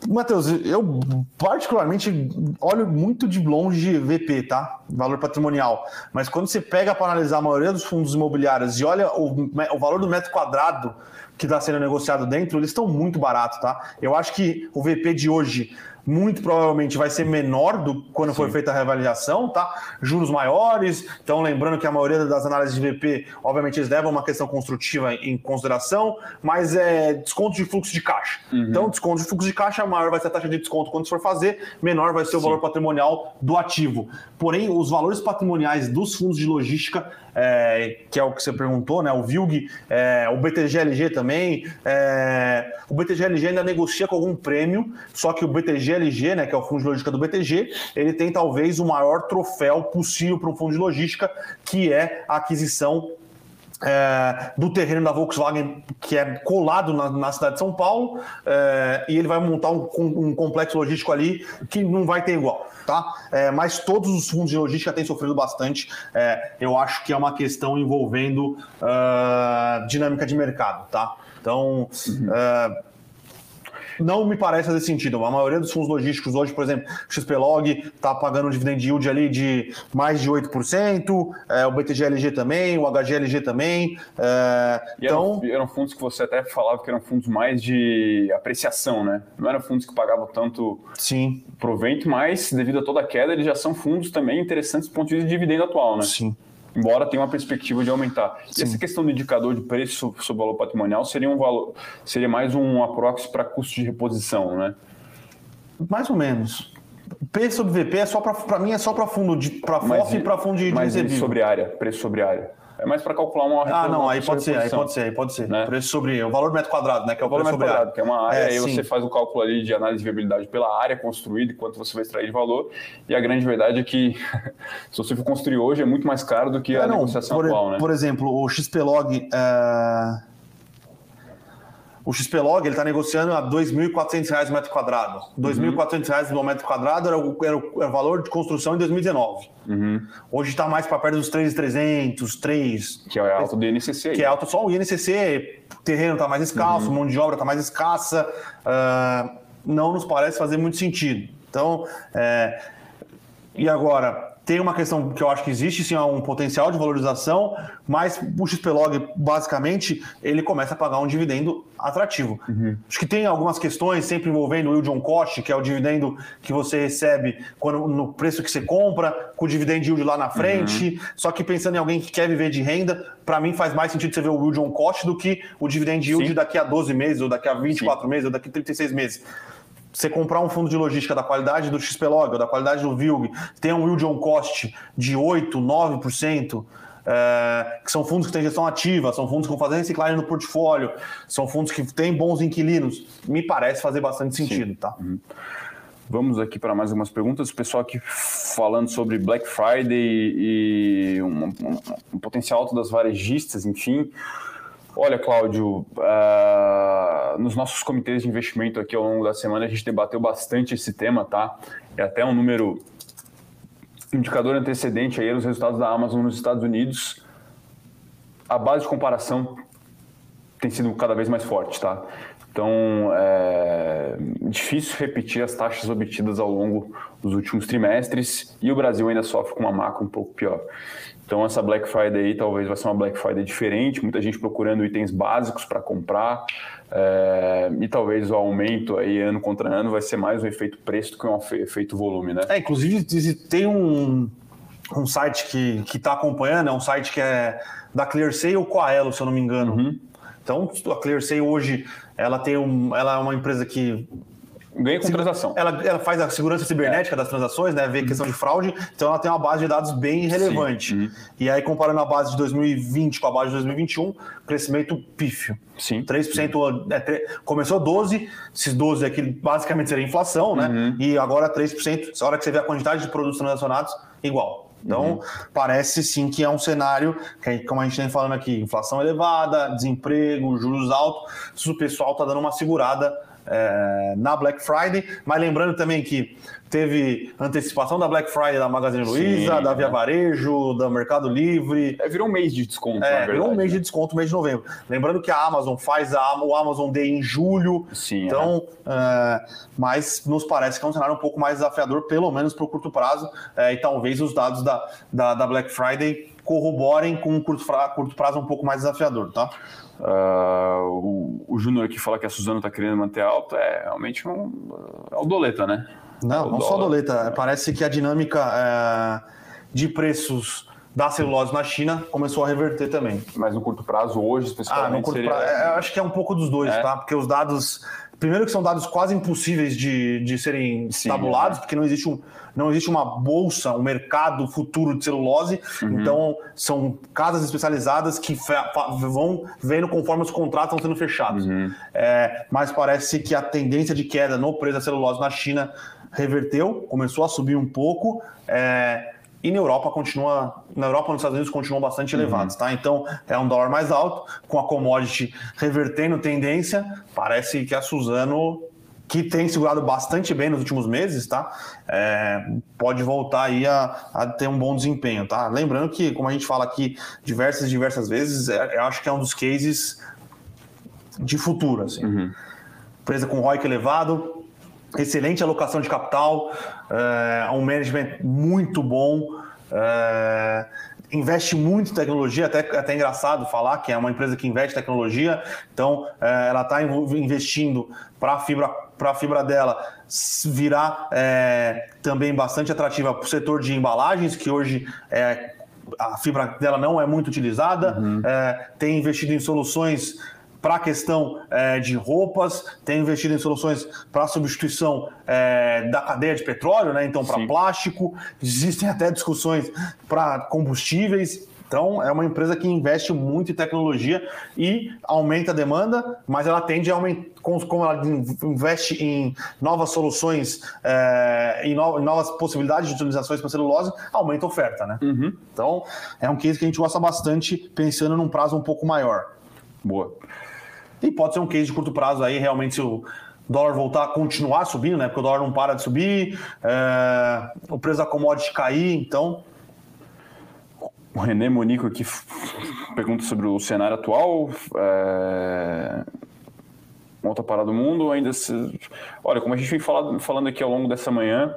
Matheus, eu particularmente olho muito de longe VP, tá? Valor patrimonial. Mas quando você pega para analisar a maioria dos fundos imobiliários e olha o, o valor do metro quadrado que está sendo negociado dentro, eles estão muito baratos, tá? Eu acho que o VP de hoje muito provavelmente vai ser menor do quando Sim. foi feita a reavaliação, tá? Juros maiores. Então, lembrando que a maioria das análises de VP, obviamente, eles levam uma questão construtiva em consideração, mas é desconto de fluxo de caixa. Uhum. Então, desconto de fluxo de caixa, maior vai ser a taxa de desconto quando for fazer, menor vai ser o Sim. valor patrimonial do ativo. Porém, os valores patrimoniais dos fundos de logística é, que é o que você perguntou, né? O VILG, é, o BTGLG também. É, o BTGLG ainda negocia com algum prêmio, só que o BTGLG, né, que é o fundo de logística do BTG, ele tem talvez o maior troféu possível para um fundo de logística, que é a aquisição é, do terreno da Volkswagen, que é colado na, na cidade de São Paulo, é, e ele vai montar um, um, complexo logístico ali que não vai ter igual tá? É, mas todos os fundos de logística têm sofrido bastante. Eu acho que é uma questão envolvendo uh, dinâmica de mercado, tá? Então, uhum. uh, não me parece fazer sentido. A maioria dos fundos logísticos hoje, por exemplo, XPlog está pagando um dividend yield ali de mais de 8%, é, o BTGLG também, o HGLG também. É, então... Eram, eram, fundos que você até falava que eram fundos mais de apreciação, né? Não eram fundos que pagavam tanto Sim. provento, mas devido a toda a queda, eles já são fundos também interessantes do ponto de vista de dividendo atual, né? Sim embora tenha uma perspectiva de aumentar. Sim. E essa questão do indicador de preço sobre valor patrimonial seria um valor, seria mais um aprox para custo de reposição, né? Mais ou menos. P sobre VP é só para mim é só para fundo de para FOF e para fundo de, de mas sobre área, preço sobre área. É mais para calcular uma Ah, não, aí pode ser, aí pode ser, aí pode ser. Né? Preço sobre o valor metro quadrado, né? Que é o, o valor metro quadrado, área. que é uma área, é, aí sim. você faz o cálculo ali de análise de viabilidade pela área construída e quanto você vai extrair de valor. E a grande verdade é que se você for construir hoje é muito mais caro do que é, a não, negociação por, atual, né? Por exemplo, o XPlog. Uh o XPlog está negociando a R$ 2.400 metro quadrado. R$ 2.400 no metro quadrado era o, era o, valor de construção em 2019. Uhum. Hoje está mais para perto dos 3.300, 3. Que é alto do INCC. Que é alto só o INCC, o terreno está mais escasso, uhum. mão de obra está mais escassa. Uh, não nos parece fazer muito sentido. Então, é, e agora, tem uma questão que eu acho que existe sim um potencial de valorização, mas o XPlog, basicamente, ele começa a pagar um dividendo atrativo. Uhum. Acho que tem algumas questões sempre envolvendo o yield on cost, que é o dividendo que você recebe quando, no preço que você compra, com o dividend yield lá na frente. Uhum. Só que pensando em alguém que quer viver de renda, para mim faz mais sentido você ver o yield on cost do que o dividend yield sim. daqui a 12 meses, ou daqui a 24 sim. meses, ou daqui a 36 meses você comprar um fundo de logística da qualidade do XPlog ou da qualidade do VILG, tem um yield on cost de 8, 9%, é, que são fundos que têm gestão ativa, são fundos que vão fazer reciclagem no portfólio, são fundos que têm bons inquilinos, me parece fazer bastante sentido, Sim. tá? Uhum. Vamos aqui para mais algumas perguntas. O pessoal aqui falando sobre Black Friday e um, um, um potencial alto das varejistas, enfim. Olha, Cláudio, uh, nos nossos comitês de investimento aqui ao longo da semana a gente debateu bastante esse tema, tá? É até um número indicador antecedente aí os resultados da Amazon nos Estados Unidos. A base de comparação tem sido cada vez mais forte, tá? Então, é difícil repetir as taxas obtidas ao longo dos últimos trimestres e o Brasil ainda sofre com uma macro um pouco pior. Então essa Black Friday aí talvez vai ser uma Black Friday diferente, muita gente procurando itens básicos para comprar é, e talvez o aumento aí ano contra ano vai ser mais um efeito preço do que um efeito volume, né? É, inclusive tem um, um site que está acompanhando, é um site que é da ClearSale a Elo, se eu não me engano. Uhum. Então a ClearSale hoje ela tem um, ela é uma empresa que Ganha com transação. Ela, ela faz a segurança cibernética é. das transações, né? Vê uhum. questão de fraude, então ela tem uma base de dados bem relevante. Uhum. E aí, comparando a base de 2020 com a base de 2021, crescimento pífio. Sim. 3%, uhum. é, 3, começou 12%, esses 12% aqui basicamente seria inflação, né? Uhum. E agora 3%, a hora que você vê a quantidade de produtos transacionados, igual. Então, uhum. parece sim que é um cenário, que, como a gente tem falando aqui, inflação elevada, desemprego, juros altos, o pessoal está dando uma segurada é, na Black Friday, mas lembrando também que teve antecipação da Black Friday da Magazine Luiza, da Via Varejo, da Mercado Livre. É, virou um mês de desconto, é, verdade, virou um mês né? de desconto, mês de novembro. Lembrando que a Amazon faz a, o Amazon Day em julho. Sim, então, é. É, mas nos parece que é um cenário um pouco mais desafiador, pelo menos para o curto prazo. É, e talvez os dados da, da, da Black Friday corroborem com um curto, curto prazo um pouco mais desafiador, tá? Uh, o, o Júnior aqui fala que a Suzano está querendo manter alta, é realmente um, é o doleta, né? Não, não só doleta. Parece que a dinâmica é, de preços da celulose na China começou a reverter também. Mas no curto prazo, hoje, especificamente? Ah, no curto seria... prazo, é, acho que é um pouco dos dois, é. tá? Porque os dados. Primeiro que são dados quase impossíveis de, de serem Sim, tabulados, é. porque não existe, um, não existe uma bolsa, um mercado futuro de celulose. Uhum. Então, são casas especializadas que vão vendo conforme os contratos estão sendo fechados. Uhum. É, mas parece que a tendência de queda no preço da celulose na China reverteu, começou a subir um pouco. É, e na Europa continua, na Europa e nos Estados Unidos continuam bastante uhum. elevados, tá? Então é um dólar mais alto, com a commodity revertendo tendência, parece que a Suzano, que tem segurado bastante bem nos últimos meses, tá? É, pode voltar aí a, a, ter um bom desempenho, tá? Lembrando que, como a gente fala aqui diversas diversas vezes, é, eu acho que é um dos cases de futuro, assim. Uhum. Empresa com ROIC elevado, excelente alocação de capital, é, um management muito bom, é, investe muito em tecnologia, até, até engraçado falar que é uma empresa que investe em tecnologia, então é, ela está investindo para a fibra, a fibra dela virar é, também bastante atrativa para o setor de embalagens, que hoje é, a fibra dela não é muito utilizada, uhum. é, tem investido em soluções para a questão é, de roupas, tem investido em soluções para substituição é, da cadeia de petróleo, né? então para plástico, existem até discussões para combustíveis. Então, é uma empresa que investe muito em tecnologia e aumenta a demanda, mas ela tende a aumentar, como ela investe em novas soluções, é, em, no, em, novas possibilidades de utilizações para celulose, aumenta a oferta, né? Uhum. Então, é um case que a gente gosta bastante, pensando num prazo um pouco maior. Boa. E pode ser um case de curto prazo aí, realmente, se o dólar voltar a continuar subindo, né? Porque o dólar não para de subir, é, o preço da commodity cair, então. O René Monico aqui pergunta sobre o cenário atual. É... Outra parada do mundo, ainda se... Olha, como a gente vem falando, falando aqui ao longo dessa manhã,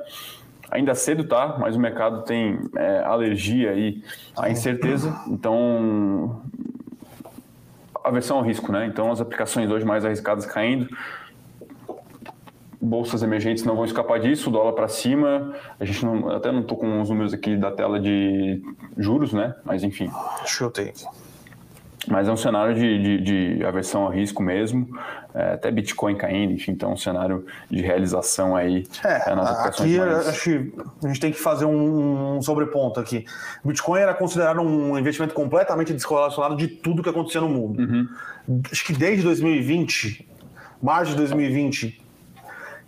ainda cedo, tá? Mas o mercado tem é, alergia aí à incerteza. Então, aversão ao risco, né? Então as aplicações hoje mais arriscadas caindo, bolsas emergentes não vão escapar disso, dólar para cima. A gente não, até não tô com os números aqui da tela de juros, né? Mas enfim. Ter. Mas é um cenário de, de, de aversão ao risco mesmo, é, até Bitcoin caindo, enfim, então é um cenário de realização aí é, é nas aqui mais... acho que a gente tem que fazer um, um sobreponto aqui. Bitcoin era considerado um investimento completamente descorrelacionado de tudo que acontecia no mundo. Uhum. Acho que desde 2020, março de 2020,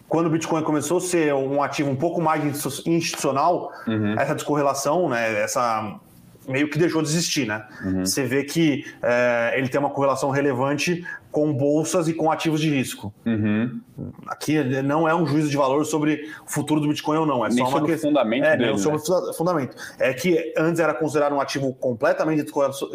quando o Bitcoin começou a ser um ativo um pouco mais institucional, uhum. essa descorrelação, né, essa meio que deixou de existir, né? Uhum. Você vê que é, ele tem uma correlação relevante com bolsas e com ativos de risco. Uhum. Aqui não é um juízo de valor sobre o futuro do Bitcoin ou não, é Nem só uma questão fundamento é, dele, sobre né? fundamento. É que antes era considerado um ativo completamente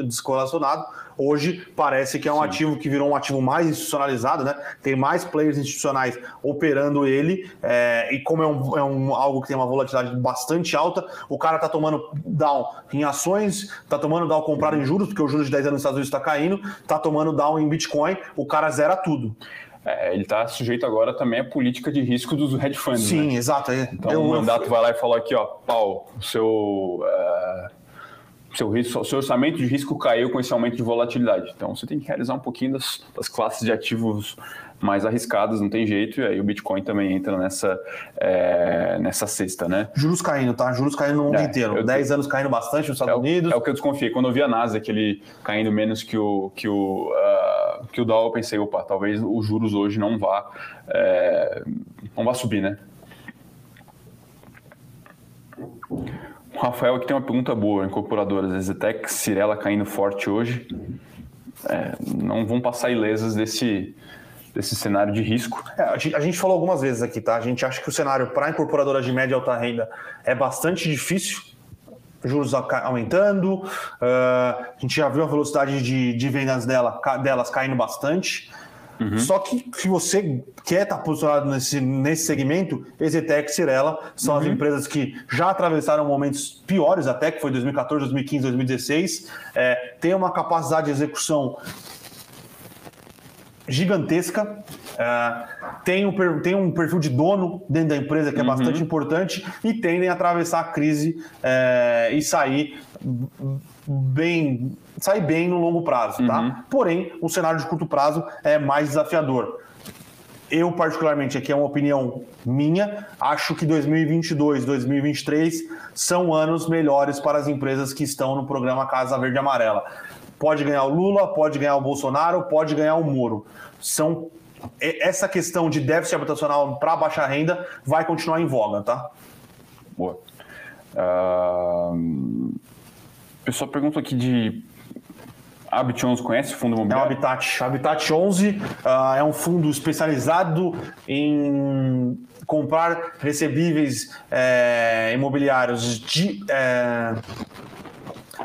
descorrelacionado, hoje parece que é um Sim. ativo que virou um ativo mais institucionalizado, né? Tem mais players institucionais operando ele é, e como é, um, é um, algo que tem uma volatilidade bastante alta, o cara tá tomando down em ações, tá tomando down comprado em juros, porque o juros de 10 anos nos Estados Unidos está caindo, tá tomando down em Bitcoin, o cara zera tudo. É, ele está sujeito agora também à política de risco dos hedge funds. Sim, né? exato. É. Então eu, o mandato eu... vai lá e fala aqui, ó, pau, o seu, uh, seu, risco, seu orçamento de risco caiu com esse aumento de volatilidade. Então você tem que realizar um pouquinho das, das classes de ativos mais arriscadas, não tem jeito, e aí o Bitcoin também entra nessa, é, nessa cesta, né? Juros caindo, tá? Juros caindo no mundo é, inteiro. 10 anos caindo bastante nos Estados é Unidos. É o que eu desconfiei. Quando eu vi a Nasdaq ele caindo menos que o, que o, uh, que o dólar, eu pensei, opa, talvez os juros hoje não vá, é, não vá subir, né? O Rafael aqui tem uma pergunta boa, incorporadoras, Exetec, Cirela caindo forte hoje, é, não vão passar ilesas desse, desse cenário de risco. É, a, gente, a, gente, falou algumas vezes aqui, tá? A gente acha que o cenário para incorporadoras de média e alta renda é bastante difícil, juros aumentando, uh, a gente já viu a velocidade de, de vendas dela, delas caindo bastante. Uhum. Só que se você quer estar posicionado nesse, nesse segmento, Exetec e Cirela são uhum. as empresas que já atravessaram momentos piores, até que foi 2014, 2015, 2016, é, tem uma capacidade de execução gigantesca. É, tem, um, tem um perfil de dono dentro da empresa que é uhum. bastante importante e tendem a atravessar a crise é, e sair bem sair bem no longo prazo, tá? Uhum. Porém, o cenário de curto prazo é mais desafiador. Eu, particularmente, aqui é uma opinião minha, acho que 2022, 2023 são anos melhores para as empresas que estão no programa Casa Verde Amarela. Pode ganhar o Lula, pode ganhar o Bolsonaro, pode ganhar o Moro. São essa questão de déficit habitacional para baixa renda vai continuar em voga, tá? Boa. Uh... Pessoal pergunta aqui de Habitat 11 conhece o fundo imobiliário? É o Habitat. Habitat 11 uh, é um fundo especializado em comprar recebíveis é, imobiliários de é,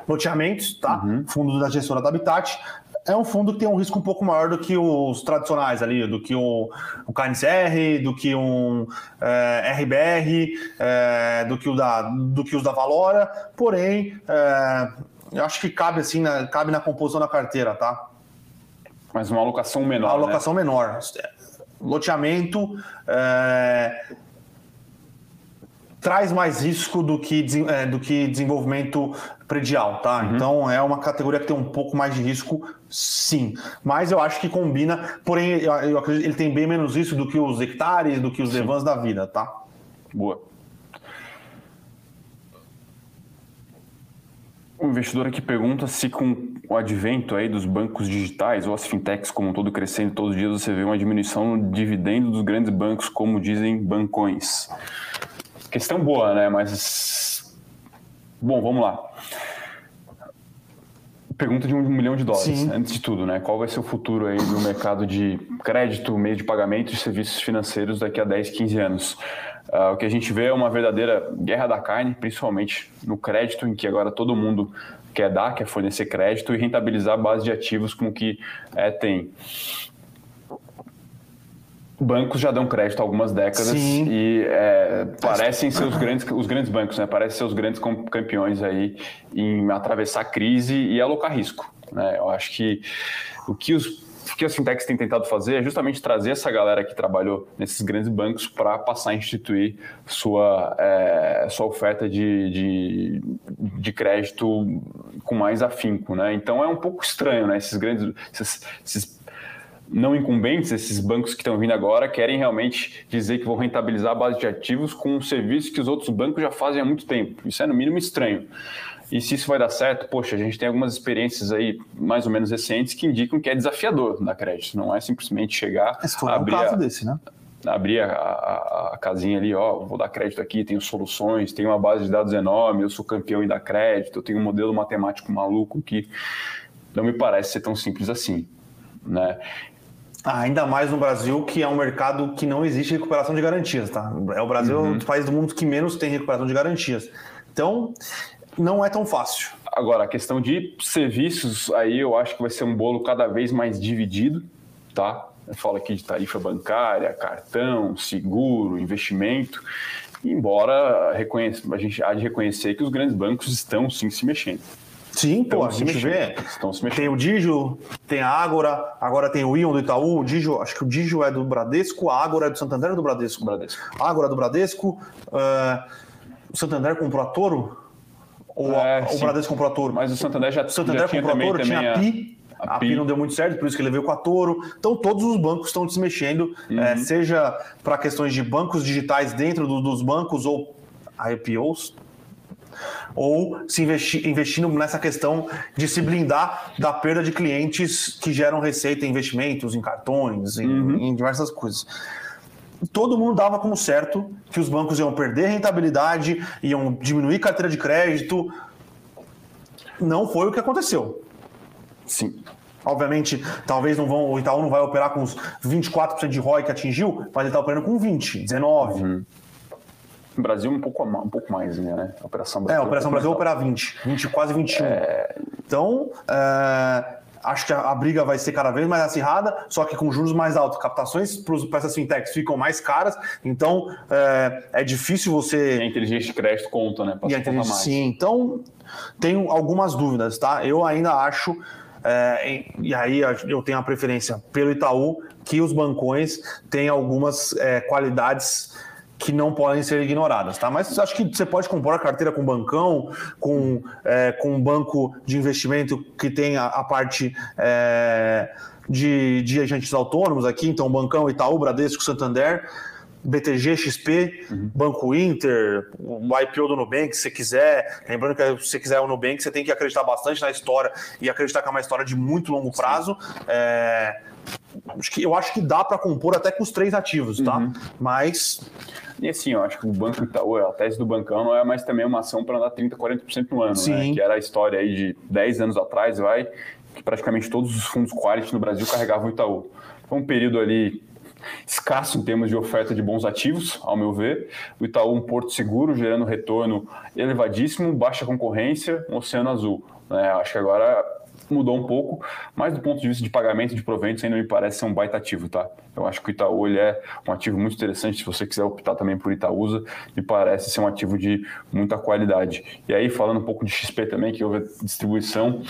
loteamentos, tá? Uhum. Fundo da gestora da Habitat. É um fundo que tem um risco um pouco maior do que os tradicionais ali, do que o, o KNCR, do que um é, RBR, é, do, que o da, do que os da Valora, porém é, eu acho que cabe assim, na, cabe na composição da carteira, tá? Mas uma alocação menor. Uma né? alocação né? menor. Loteamento traz mais risco do que, do que desenvolvimento predial, tá? Uhum. Então é uma categoria que tem um pouco mais de risco, sim. Mas eu acho que combina, porém, eu, acredito que ele tem bem menos risco do que os hectares, do que os levans da vida, tá? Boa. Um investidor aqui pergunta se com o advento aí dos bancos digitais ou as fintechs como um todo crescendo todos os dias você vê uma diminuição no dividendo dos grandes bancos, como dizem bancões. Questão boa, né? Mas bom, vamos lá. Pergunta de um milhão de dólares, Sim. antes de tudo, né? Qual vai ser o futuro aí do mercado de crédito, meio de pagamento e serviços financeiros daqui a 10, 15 anos? Uh, o que a gente vê é uma verdadeira guerra da carne, principalmente no crédito, em que agora todo mundo quer dar, quer fornecer crédito e rentabilizar a base de ativos como que é, tem. Bancos já dão crédito há algumas décadas Sim. e é, parecem ser os grandes, os grandes bancos, né? Parecem ser os grandes campeões aí em atravessar a crise e alocar risco. Né? Eu acho que o que os o que as fintechs têm tentado fazer é justamente trazer essa galera que trabalhou nesses grandes bancos para passar a instituir sua, é, sua oferta de, de, de, crédito com mais afinco. Né? Então é um pouco estranho, né? esses grandes. Esses, esses não incumbentes, esses bancos que estão vindo agora, querem realmente dizer que vão rentabilizar a base de ativos com um serviço que os outros bancos já fazem há muito tempo. Isso é, no mínimo, estranho. E se isso vai dar certo, poxa, a gente tem algumas experiências aí mais ou menos recentes que indicam que é desafiador na crédito, não é simplesmente chegar, Esse foi abrir um caso a, desse, né? abrir a, a, a, casinha ali, ó, vou dar crédito aqui, tenho soluções, tenho uma base de dados enorme, eu sou campeão em dar crédito, eu tenho um modelo matemático maluco que não me parece ser tão simples assim, né? Ah, ainda mais no Brasil, que é um mercado que não existe recuperação de garantias, tá? É o Brasil uhum. um dos países do mundo que menos tem recuperação de garantias. Então, não é tão fácil. Agora, a questão de serviços, aí eu acho que vai ser um bolo cada vez mais dividido, tá? Eu falo aqui de tarifa bancária, cartão, seguro, investimento. Embora a gente há de reconhecer que os grandes bancos estão sim se mexendo. Sim, pô, a gente vê. Estão se mexendo. Tem o Digio, tem a Ágora, agora tem o Ion do Itaú, o Digio, acho que o Digio é do Bradesco, a Ágora é do Santander ou do Bradesco? Bradesco. A Ágora é do Bradesco, uh, o Santander comprou a Toro, ou é, o Bradesco comprou a Toro. Mas o Santander já, o Santander já comprou a Toro, tinha a Pi, a, a Pi não deu muito certo, por isso que ele veio com a Toro. Então, todos os bancos estão se mexendo, uhum. é, seja para questões de bancos digitais dentro do, dos bancos ou IPOs, ou se investindo nessa questão de se blindar da perda de clientes que geram receita em investimentos, em cartões, em, uhum. em diversas coisas todo mundo dava como certo que os bancos iam perder rentabilidade, iam diminuir carteira de crédito. Não foi o que aconteceu. Sim. Obviamente, talvez não vão, o Itaú não vai operar com os 24% de ROI que atingiu, mas ele está operando com 20, 19. Uhum. Brasil, um pouco, um pouco mais, né? A Operação Brasil. É, a Operação Brasil vai operar 20, 20, quase 21. É... Então, é, acho que a, a, briga vai ser cada vez mais acirrada, só que com juros mais altos. Captações para essas fintechs ficam mais caras, então é, é difícil você. E a inteligência de crédito conta, né? E a inteligência, sim, então tenho algumas dúvidas, tá? Eu ainda acho. É, e aí eu tenho a preferência pelo Itaú, que os bancões têm algumas é, qualidades que não podem ser ignoradas, tá? Mas acho que você pode comprar a carteira com bancão, com, é, com um banco de investimento que tem a, a parte é, de, de agentes autônomos aqui, então bancão, Itaú, Bradesco, Santander. BTG, XP, uhum. Banco Inter, o IPO do Nubank, se você quiser. Lembrando que se você quiser o Nubank, você tem que acreditar bastante na história e acreditar que é uma história de muito longo prazo. É, eu acho que dá para compor até com os três ativos, tá? Uhum. Mas. E assim, eu acho que o Banco Itaú, a tese do bancão não é mais também uma ação para andar 30%, 40% no ano, Sim. né? Que era a história aí de 10 anos atrás, vai, que praticamente todos os fundos quality no Brasil carregavam o Itaú. Foi um período ali escasso em termos de oferta de bons ativos, ao meu ver. O Itaú, um porto seguro, gerando retorno elevadíssimo, baixa concorrência, um oceano azul. É, acho que agora mudou um pouco, mas do ponto de vista de pagamento de proventos ainda me parece ser um baita ativo, tá? Eu acho que o Itaú ele é um ativo muito interessante, se você quiser optar também por Itaúsa, me parece ser um ativo de muita qualidade. E aí, falando um pouco de XP também, que houve distribuição,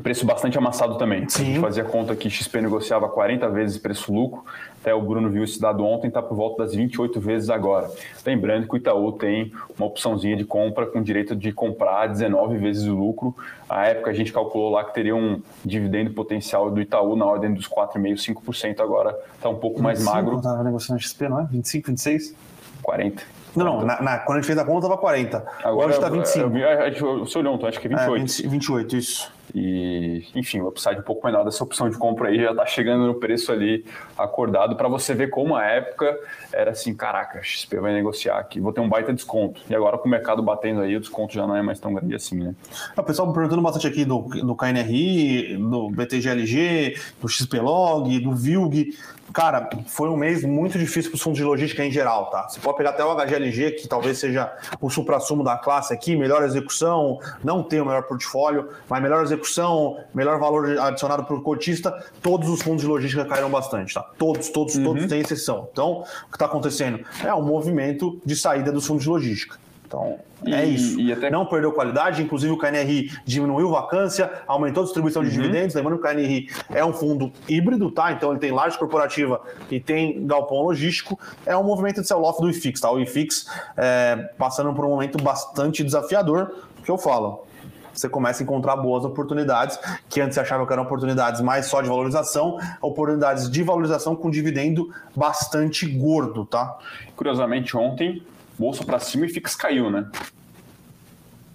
preço bastante amassado também. Sim. A gente fazia conta que XP negociava 40 vezes preço-lucro, até o Bruno viu esse dado ontem, está por volta das 28 vezes agora. Lembrando que o Itaú tem uma opçãozinha de compra com direito de comprar 19 vezes o lucro. A época a gente calculou lá que teria um dividendo potencial do Itaú na ordem dos 4,5%, 5%, agora está um pouco 25, mais magro. Estava negociando XP, não é? 25, 26? 40. Não, não, na, na, quando a gente fez a conta estava 40. Agora está 25. Eu, eu, eu, acho que é 28. É, 20, 28, isso. E, enfim, o upside um pouco menor dessa opção de compra aí já está chegando no preço ali acordado para você ver como a época era assim, caraca, XP vai negociar aqui, vou ter um baita desconto. E agora com o mercado batendo aí, o desconto já não é mais tão grande assim, né? O pessoal perguntando bastante aqui do, do KNRI, do BTGLG, do XPlog, do VILG. Cara, foi um mês muito difícil para os fundos de logística em geral, tá? Você pode pegar até o HGLG, que talvez seja o supra-sumo da classe aqui, melhor execução, não tem o melhor portfólio, mas melhor execução, melhor valor adicionado para o cotista, todos os fundos de logística caíram bastante, tá? Todos, todos, uhum. todos têm exceção. Então, o que está acontecendo é um movimento de saída dos fundos de logística. Então, é isso. E até... Não perdeu qualidade, inclusive o KNRI diminuiu vacância, aumentou a distribuição de uhum. dividendos. Lembrando que o KNRI é um fundo híbrido, tá? Então ele tem laje corporativa e tem galpão logístico. É um movimento de sell-off do IFIX, tá? O IFIX é, passando por um momento bastante desafiador, que eu falo você começa a encontrar boas oportunidades, que antes você achava que eram oportunidades mais só de valorização, oportunidades de valorização com dividendo bastante gordo, tá? Curiosamente, ontem bolsa para cima e FIX caiu, né?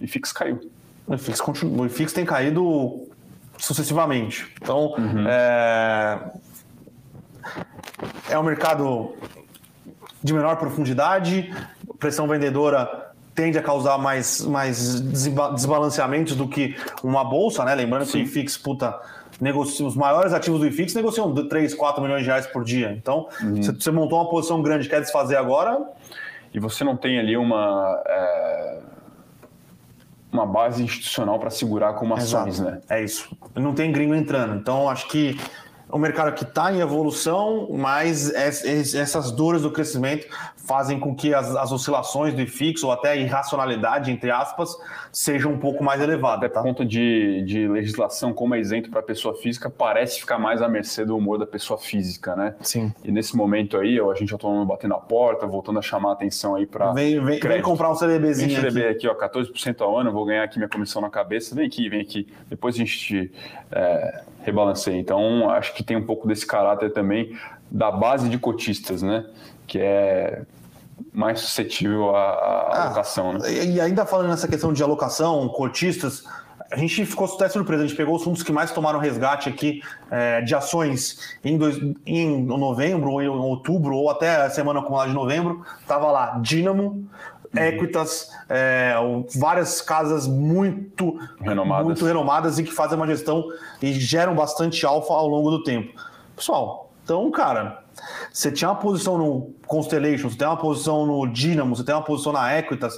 E FIX caiu. O FIX, continua, o FIX tem caído sucessivamente. Então, uhum. é... é um mercado de menor profundidade, pressão vendedora tende a causar mais, mais desbalanceamentos do que uma bolsa, né? Lembrando Sim. que o IFIX, puta, negocia, os maiores ativos do IFIX negociam 3, 4 milhões de reais por dia. Então, uhum. você montou uma posição grande, quer desfazer agora, e você não tem ali uma, é, uma base institucional para segurar como ações, Exato. né? É isso. Não tem gringo entrando. Então, acho que um mercado que está em evolução, mas essas dores do crescimento fazem com que as, as, oscilações do IFIX, ou até a irracionalidade, entre aspas, sejam um pouco mais elevadas. Até tá? conta de, de legislação, como é isento para a pessoa física, parece ficar mais à mercê do humor da pessoa física, né? Sim. E nesse momento aí, a gente já está batendo a porta, voltando a chamar a atenção aí para. Vem, vem, vem, comprar um CDBzinho. Vem CDB aqui. aqui, ó, 14% ao ano, vou ganhar aqui minha comissão na cabeça. Vem aqui, vem aqui. Depois a gente é, rebalanceia. Então, acho que tem um pouco desse caráter também da base de cotistas, né? Que é mais suscetível à, à ah, alocação. Né? E ainda falando nessa questão de alocação, cotistas, a gente ficou até surpreso, a gente pegou os fundos que mais tomaram resgate aqui é, de ações em, dois, em novembro, ou em outubro, ou até a semana acumulada de novembro, estava lá Dynamo. Equitas, é, várias casas muito renomadas. muito renomadas e que fazem uma gestão e geram bastante alfa ao longo do tempo. Pessoal, então, cara, você tinha uma posição no Constellation, você tem uma posição no Dynamo, você tem uma posição na Equitas,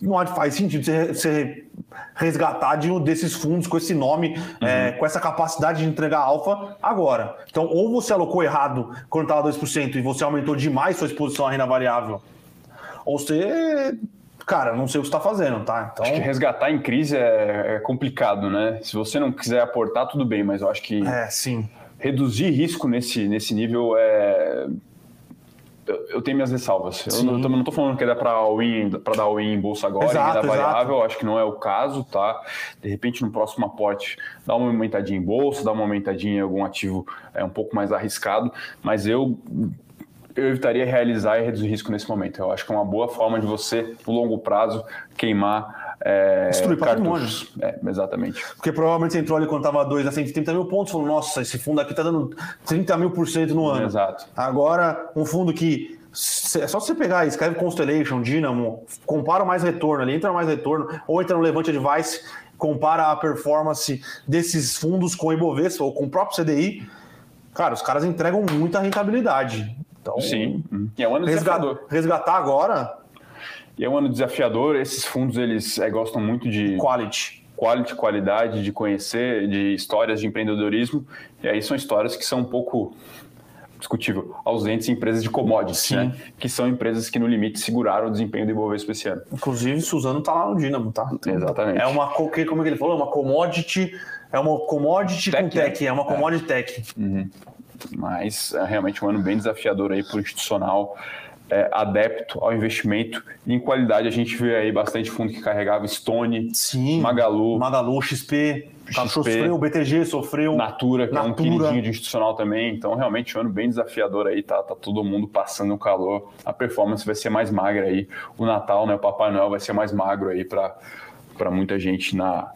não faz sentido você resgatar de um desses fundos com esse nome, uhum. é, com essa capacidade de entregar alfa agora. Então, ou você alocou errado quando estava 2% e você aumentou demais sua exposição à renda variável, ou você cara, não sei o que está fazendo, tá? Então... Acho que resgatar em crise é, é, complicado, né? Se você não quiser aportar, tudo bem, mas eu acho que é, sim. reduzir risco nesse, nesse nível é eu tenho minhas ressalvas. Eu não, eu não tô falando que é para dar all-in em bolsa agora, exato, renda variável, exato. acho que não é o caso, tá? De repente, no próximo aporte, dá uma aumentadinha em bolsa, dá uma aumentadinha em algum ativo é, um pouco mais arriscado, mas eu eu evitaria realizar e reduzir risco nesse momento. Eu acho que é uma boa forma de você, no longo prazo, queimar é, Destruir patrimônios. É, exatamente. Porque provavelmente você entrou ali quando estava 2 a 130 mil pontos, falou, nossa, esse fundo aqui está dando 30 mil por cento no ano. Exato. Agora, um fundo que é só você pegar, escreve Constellation, Dynamo, compara mais retorno ali, entra mais retorno, ou entra no Levante Advice, compara a performance desses fundos com o Ibovespa ou com o próprio CDI. Cara, os caras entregam muita rentabilidade. Então, Sim, e é um ano desafiador. Resgatar agora. E é um ano desafiador. Esses fundos eles é, gostam muito de. Quality. Quality, qualidade, de conhecer, de histórias de empreendedorismo. E aí são histórias que são um pouco discutível, ausentes em empresas de commodities, né? que são empresas que no limite seguraram o desempenho do Ibovespa esse ano. Inclusive, Suzano está lá no Dynamo, tá? Exatamente. É uma, como é que ele falou? É uma commodity, é uma commodity tech, com tech, é uma commodity é. tech. Uhum. Mas é realmente um ano bem desafiador aí para o institucional. É, adepto ao investimento em qualidade. A gente vê aí bastante fundo que carregava Stone, Sim, Magalu, Magalu, XP, XP sofreu, o BTG sofreu. Natura, que Natura. é um queridinho de institucional também. Então, realmente, um ano bem desafiador aí, tá, tá todo mundo passando o calor. A performance vai ser mais magra aí. O Natal, né, o Papai Noel vai ser mais magro aí para muita gente na,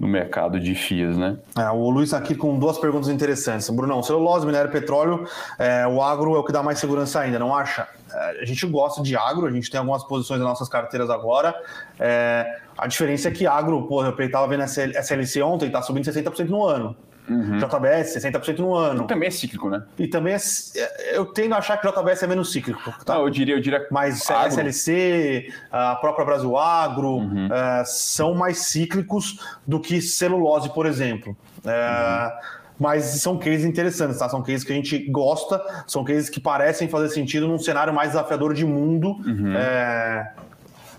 no mercado de FIAs, né? É, o Luiz aqui com duas perguntas interessantes. Brunão, celulose, minério, petróleo, é, o agro é o que dá mais segurança ainda, não acha? É, a gente gosta de agro, a gente tem algumas posições nas nossas carteiras agora. É, a diferença é que agro, pô, eu estava vendo a SLC ontem, está subindo 60% no ano. Uhum. JBS, 60% no ano. E também é cíclico, né? E também é. é eu tendo a achar que JBS é menos cíclico. Tá? Não, eu diria, eu diria. Mas agro. SLC, a própria Brasil Agro, uhum. uh, são mais cíclicos do que celulose, por exemplo. Uh, uhum. Mas são cases interessantes, tá? São cases que a gente gosta, são cases que parecem fazer sentido num cenário mais desafiador de mundo. Uhum. É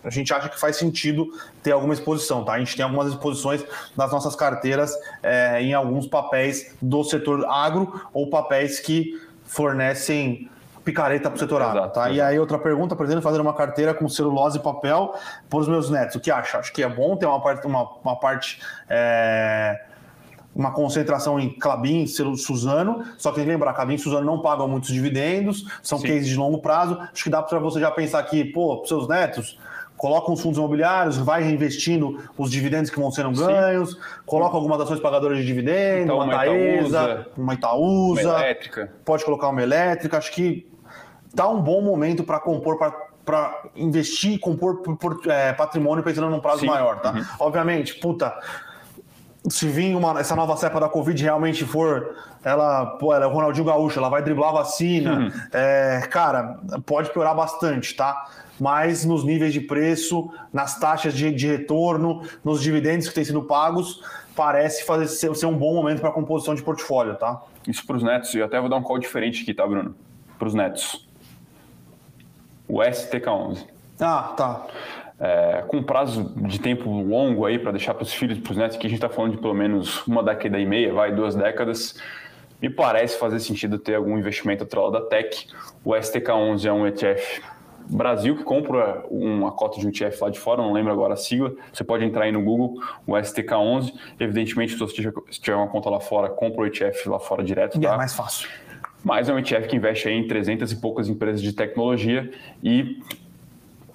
a gente acha que faz sentido ter alguma exposição, tá? A gente tem algumas exposições nas nossas carteiras é, em alguns papéis do setor agro ou papéis que fornecem picareta para o setor agro, tá? Exato. E aí outra pergunta, pretendo fazer uma carteira com celulose e papel para os meus netos. O que acha? Acho que é bom ter uma parte, uma, uma parte é, uma concentração em Clabin, Suzano, só que tem que lembrar, Clabin e Suzano não pagam muitos dividendos, são Sim. cases de longo prazo. Acho que dá para você já pensar aqui, pô, para seus netos, coloca uns fundos imobiliários, vai reinvestindo os dividendos que vão sendo ganhos, Sim. coloca algumas ações pagadoras de dividendos, então, uma, uma Taesa, uma Itaúsa, uma elétrica. pode colocar uma elétrica. Acho que tá um bom momento para compor para investir e compor por, por, é, patrimônio pensando num prazo Sim. maior, tá? Uhum. Obviamente, puta, se vir uma, essa nova cepa da Covid realmente for, ela, pô, ela é o Ronaldinho Gaúcho, ela vai driblar a vacina, uhum. é, cara, pode piorar bastante, tá? mas nos níveis de preço, nas taxas de, de retorno, nos dividendos que têm sido pagos, parece fazer ser, ser um bom momento para a composição de portfólio, tá? Isso para os netos, eu até vou dar um call diferente aqui, tá, Bruno? Para os netos. O STK11. Ah, tá. É, com prazo de tempo longo aí para deixar para os filhos, para os netos, que a gente está falando de pelo menos uma década e meia, vai duas décadas, me parece fazer sentido ter algum investimento atrelado da Tech. O STK11 é um ETF Brasil que compra uma cota de um ETF lá de fora, não lembro agora a sigla. Você pode entrar aí no Google, o STK11. Evidentemente, se você tiver uma conta lá fora, compra o ETF lá fora direto. Tá? é mais fácil. Mas é um ETF que investe em 300 e poucas empresas de tecnologia e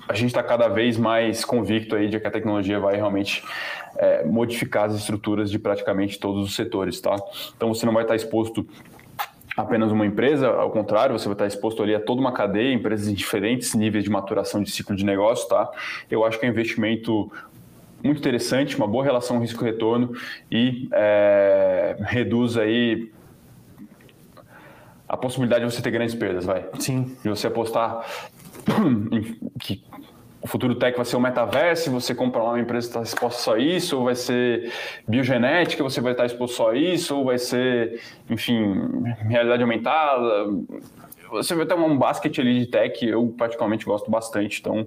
a gente está cada vez mais convicto aí de que a tecnologia vai realmente é, modificar as estruturas de praticamente todos os setores, tá? Então você não vai estar exposto apenas uma empresa, ao contrário, você vai estar exposto ali a toda uma cadeia, empresas em diferentes níveis de maturação de ciclo de negócio, tá? Eu acho que é um investimento muito interessante, uma boa relação risco-retorno e é, reduz aí a possibilidade de você ter grandes perdas, vai. Sim. De você apostar que o futuro tech vai ser o metaverso, você compra lá uma empresa está exposta só a isso, ou vai ser biogenética, você vai estar exposto só a isso, ou vai ser, enfim, realidade aumentada. Você vai ter um basket ali de tech, eu particularmente gosto bastante, então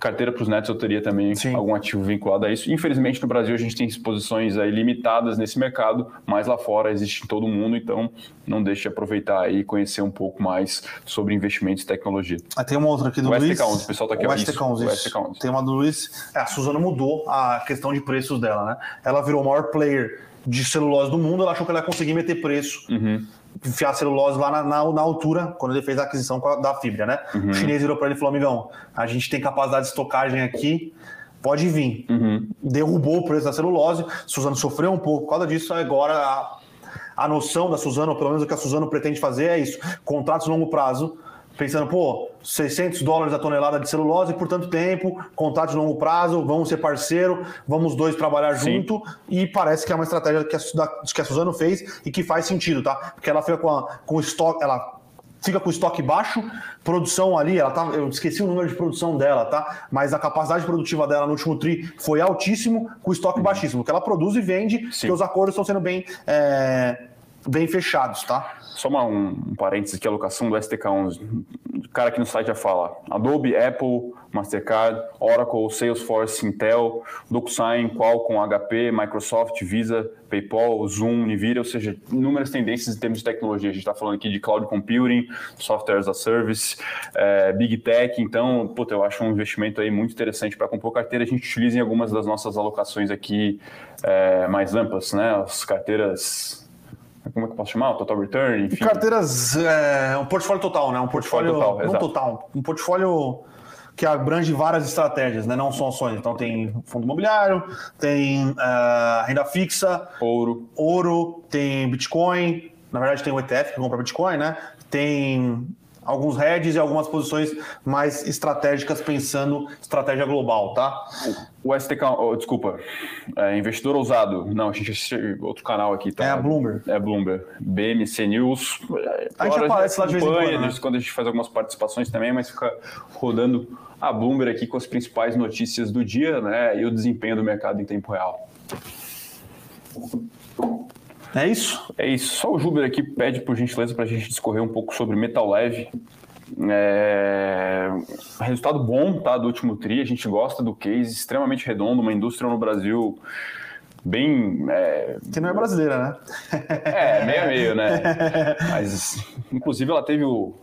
carteira para os netos eu teria também Sim. algum ativo vinculado a isso. Infelizmente no Brasil a gente tem exposições aí limitadas nesse mercado, mas lá fora existe em todo mundo, então não deixe de aproveitar e conhecer um pouco mais sobre investimentos e tecnologia. Ah, tem uma outra aqui do o Luiz. STK11, o pessoal está aqui. O STK11, isso. STK11. Tem uma do Luiz. É, a Suzana mudou a questão de preços dela, né? Ela virou o maior player de celulose do mundo, ela achou que ela ia conseguir meter preço. Uhum enfiar celulose lá na, na, na, altura, quando ele fez a aquisição da fibra, né? Uhum. O chinês virou para ele e falou: amigão, a gente tem capacidade de estocagem aqui, pode vir. Uhum. Derrubou o preço da celulose, Suzano sofreu um pouco por causa disso, agora a, a noção da Suzano, ou pelo menos o que a Suzano pretende fazer é isso: contratos de longo prazo pensando, pô, 600 dólares a tonelada de celulose por tanto tempo, contato de longo prazo, vamos ser parceiro, vamos dois trabalhar Sim. junto, e parece que é uma estratégia que a, que a Suzano fez e que faz sentido, tá? Porque ela fica com, a, com o estoque, ela fica com o estoque baixo, produção ali, ela tá, eu esqueci o número de produção dela, tá? Mas a capacidade produtiva dela no último tri foi altíssimo, com o estoque uhum. baixíssimo, que ela produz e vende, Sim. que os acordos estão sendo bem, é, bem fechados, tá? Só uma, um, um parênteses aqui, a alocação do STK11. O cara aqui no site já fala Adobe, Apple, Mastercard, Oracle, Salesforce, Intel, DocuSign, Qualcomm, HP, Microsoft, Visa, PayPal, Zoom, Nvidia, ou seja, inúmeras tendências em termos de tecnologia. A gente está falando aqui de cloud computing, software as a service, é, big tech. Então, puta, eu acho um investimento aí muito interessante para compor carteira. A gente utiliza em algumas das nossas alocações aqui é, mais amplas, né? As carteiras como é que eu posso chamar? Total return, enfim. Carteiras, é, um portfólio total, né? Um portfólio, portfólio total, não total, um portfólio que abrange várias estratégias, né? Não são ações. Então tem fundo imobiliário, tem uh, renda fixa, ouro, ouro, tem Bitcoin. Na verdade tem o ETF que compra Bitcoin, né? Tem alguns hedges e algumas posições mais estratégicas pensando estratégia global, tá? O STK, oh, desculpa, é investidor ousado. Não, a gente assiste outro canal aqui, tá? É a Bloomberg. É a Bloomberg. BMC News. A gente aparece lá de vez em quando, né? quando a gente faz algumas participações também, mas fica rodando a Bloomberg aqui com as principais notícias do dia, né? E o desempenho do mercado em tempo real. É isso? É isso. Só o Juber aqui pede, por gentileza, para a gente discorrer um pouco sobre metal leve. É... Resultado bom tá, do último TRI, a gente gosta do case, extremamente redondo, uma indústria no Brasil bem. É... Que não é brasileira, né? É, meio a meio, né? Mas, inclusive, ela teve o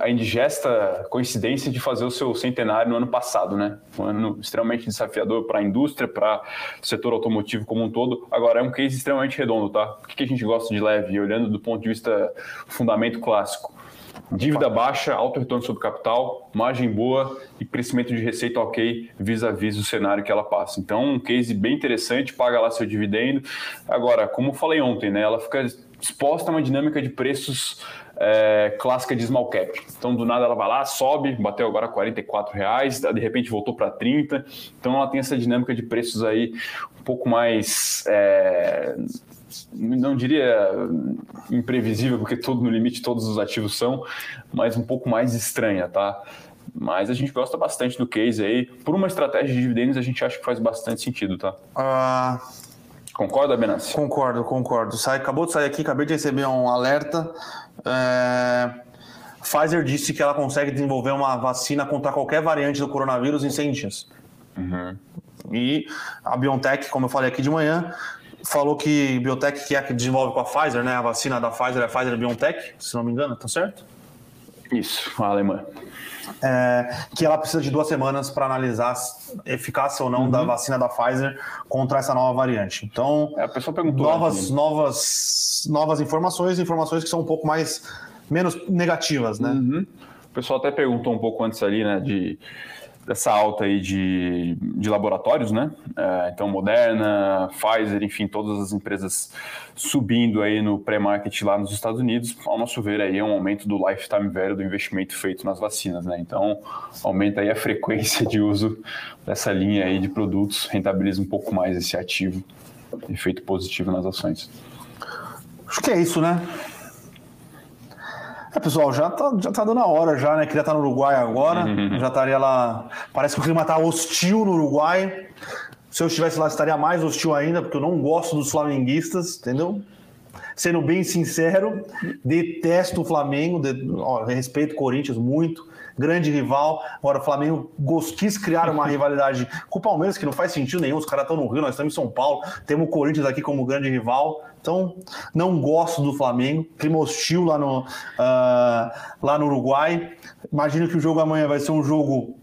a indigesta coincidência de fazer o seu centenário no ano passado, né? Um ano extremamente desafiador para a indústria, para o setor automotivo como um todo. Agora, é um case extremamente redondo, tá? Por que a gente gosta de leve? Olhando do ponto de vista fundamento clássico. Dívida baixa, alto retorno sobre capital, margem boa e crescimento de receita ok vis-a-vis o cenário que ela passa. Então, um case bem interessante, paga lá seu dividendo. Agora, como falei ontem, né, ela fica exposta a uma dinâmica de preços é, clássica de small cap. Então, do nada ela vai lá, sobe, bateu agora 44 reais, de repente voltou para 30. Então, ela tem essa dinâmica de preços aí um pouco mais. É, não diria imprevisível, porque todo no limite todos os ativos são, mas um pouco mais estranha, tá? Mas a gente gosta bastante do case aí. Por uma estratégia de dividendos, a gente acha que faz bastante sentido, tá? Uh... Concorda, Benassi? Concordo, concordo. Sai, acabou de sair aqui, acabei de receber um alerta é... Pfizer disse que ela consegue desenvolver uma vacina contra qualquer variante do coronavírus em 100 dias. Uhum. E a BioNTech, como eu falei aqui de manhã, falou que BioNTech, que é a que desenvolve com a Pfizer, né? A vacina da Pfizer é a Pfizer BioNTech, se não me engano, tá certo? Isso, a alemã. É, que ela precisa de duas semanas para analisar eficácia ou não uhum. da vacina da Pfizer contra essa nova variante. Então, é, a pessoa perguntou novas, novas, novas informações, informações que são um pouco mais menos negativas, né? Uhum. O pessoal até perguntou um pouco antes ali, né, de dessa alta aí de, de laboratórios, né? É, então, Moderna, Pfizer, enfim, todas as empresas subindo aí no pré-market lá nos Estados Unidos, ao nosso ver aí é um aumento do lifetime value do investimento feito nas vacinas, né? Então, aumenta aí a frequência de uso dessa linha aí de produtos, rentabiliza um pouco mais esse ativo, efeito positivo nas ações. Acho que é isso, né? É, pessoal, já tá, já tá dando a hora já, né? Queria estar no Uruguai agora, já estaria lá. Parece que o clima tá hostil no Uruguai. Se eu estivesse lá, estaria mais hostil ainda, porque eu não gosto dos flamenguistas, entendeu? Sendo bem sincero, detesto o Flamengo, de, ó, respeito o Corinthians muito, grande rival. Agora, o Flamengo quis criar uma rivalidade com o Palmeiras, que não faz sentido nenhum. Os caras estão no Rio, nós estamos em São Paulo, temos o Corinthians aqui como grande rival. Então, não gosto do Flamengo. Clima hostil lá no, uh, lá no Uruguai. Imagino que o jogo amanhã vai ser um jogo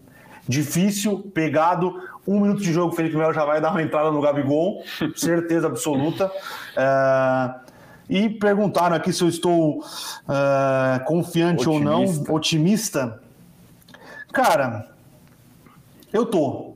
difícil, pegado. Um minuto de jogo, o Felipe Melo já vai dar uma entrada no Gabigol, certeza absoluta. Uh, e perguntaram aqui se eu estou uh, confiante otimista. ou não, otimista. Cara, eu tô.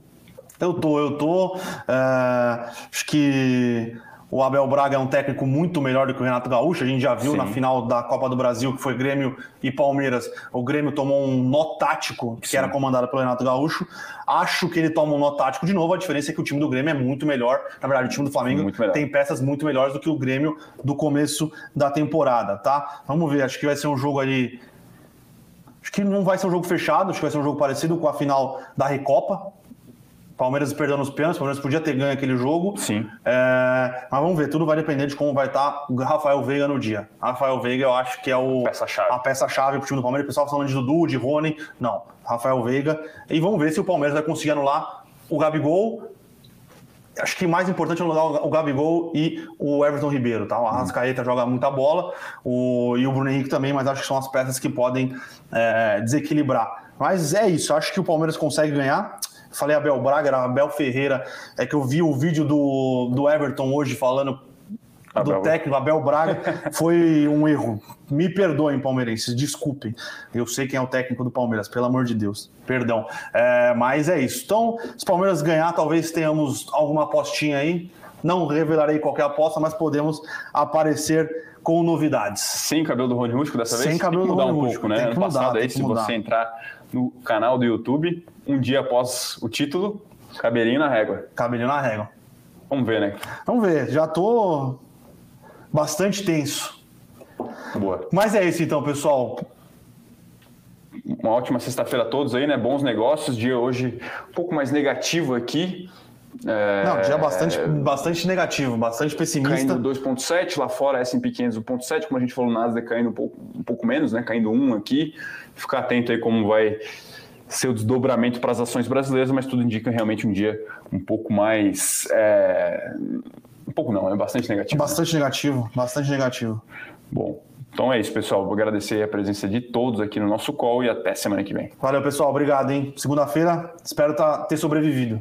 Eu tô, eu tô. Uh, acho que o Abel Braga é um técnico muito melhor do que o Renato Gaúcho. A gente já viu Sim. na final da Copa do Brasil, que foi Grêmio e Palmeiras. O Grêmio tomou um nó tático, que Sim. era comandado pelo Renato Gaúcho. Acho que ele toma um nó tático de novo. A diferença é que o time do Grêmio é muito melhor. Na verdade, o time do Flamengo tem peças muito melhores do que o Grêmio do começo da temporada, tá? Vamos ver. Acho que vai ser um jogo ali. Acho que não vai ser um jogo fechado, acho que vai ser um jogo parecido com a final da Recopa, Palmeiras perdeu nos pênaltis, Palmeiras podia ter ganho aquele jogo. Sim. É, mas vamos ver, tudo vai depender de como vai estar o Rafael Veiga no dia. Rafael Veiga, eu acho que é o, peça-chave. a peça-chave para o time do Palmeiras. O pessoal falando de Dudu, de Rony. Não, Rafael Veiga. E vamos ver se o Palmeiras vai conseguir anular o Gabigol. Acho que mais importante é o Gabigol e o Everton Ribeiro, tá? O Arrascaeta hum. joga muita bola, o, e o Bruno Henrique também, mas acho que são as peças que podem é, desequilibrar. Mas é isso, acho que o Palmeiras consegue ganhar falei Abel Braga, Abel Ferreira, é que eu vi o vídeo do, do Everton hoje falando do técnico Abel Braga, foi um erro. Me perdoem, palmeirenses, desculpem. Eu sei quem é o técnico do Palmeiras, pelo amor de Deus. Perdão. É, mas é isso. Então, se o Palmeiras ganhar, talvez tenhamos alguma apostinha aí. Não revelarei qualquer aposta, mas podemos aparecer com novidades. Sem cabelo do Rony Rústico dessa vez? Sem cabelo do Rony um Rústico, né? Ano passado aí, se você entrar no canal do YouTube, um dia após o título, cabelinho na régua. Cabelinho na régua. Vamos ver, né? Vamos ver. Já tô bastante tenso. Boa. Mas é isso então, pessoal. Uma ótima sexta-feira a todos aí, né? Bons negócios. Dia hoje um pouco mais negativo aqui. É... Não, dia bastante, bastante negativo, bastante pessimista. Caindo 2,7, lá fora S&P 500 1,7, como a gente falou, o Nasdaq caindo um pouco, um pouco menos, né? Caindo 1 aqui. Ficar atento aí como vai ser o desdobramento para as ações brasileiras, mas tudo indica realmente um dia um pouco mais. É... Pouco não, é bastante negativo. Bastante né? negativo, bastante negativo. Bom, então é isso, pessoal. Vou agradecer a presença de todos aqui no nosso call e até semana que vem. Valeu, pessoal. Obrigado, hein? Segunda-feira, espero tá, ter sobrevivido.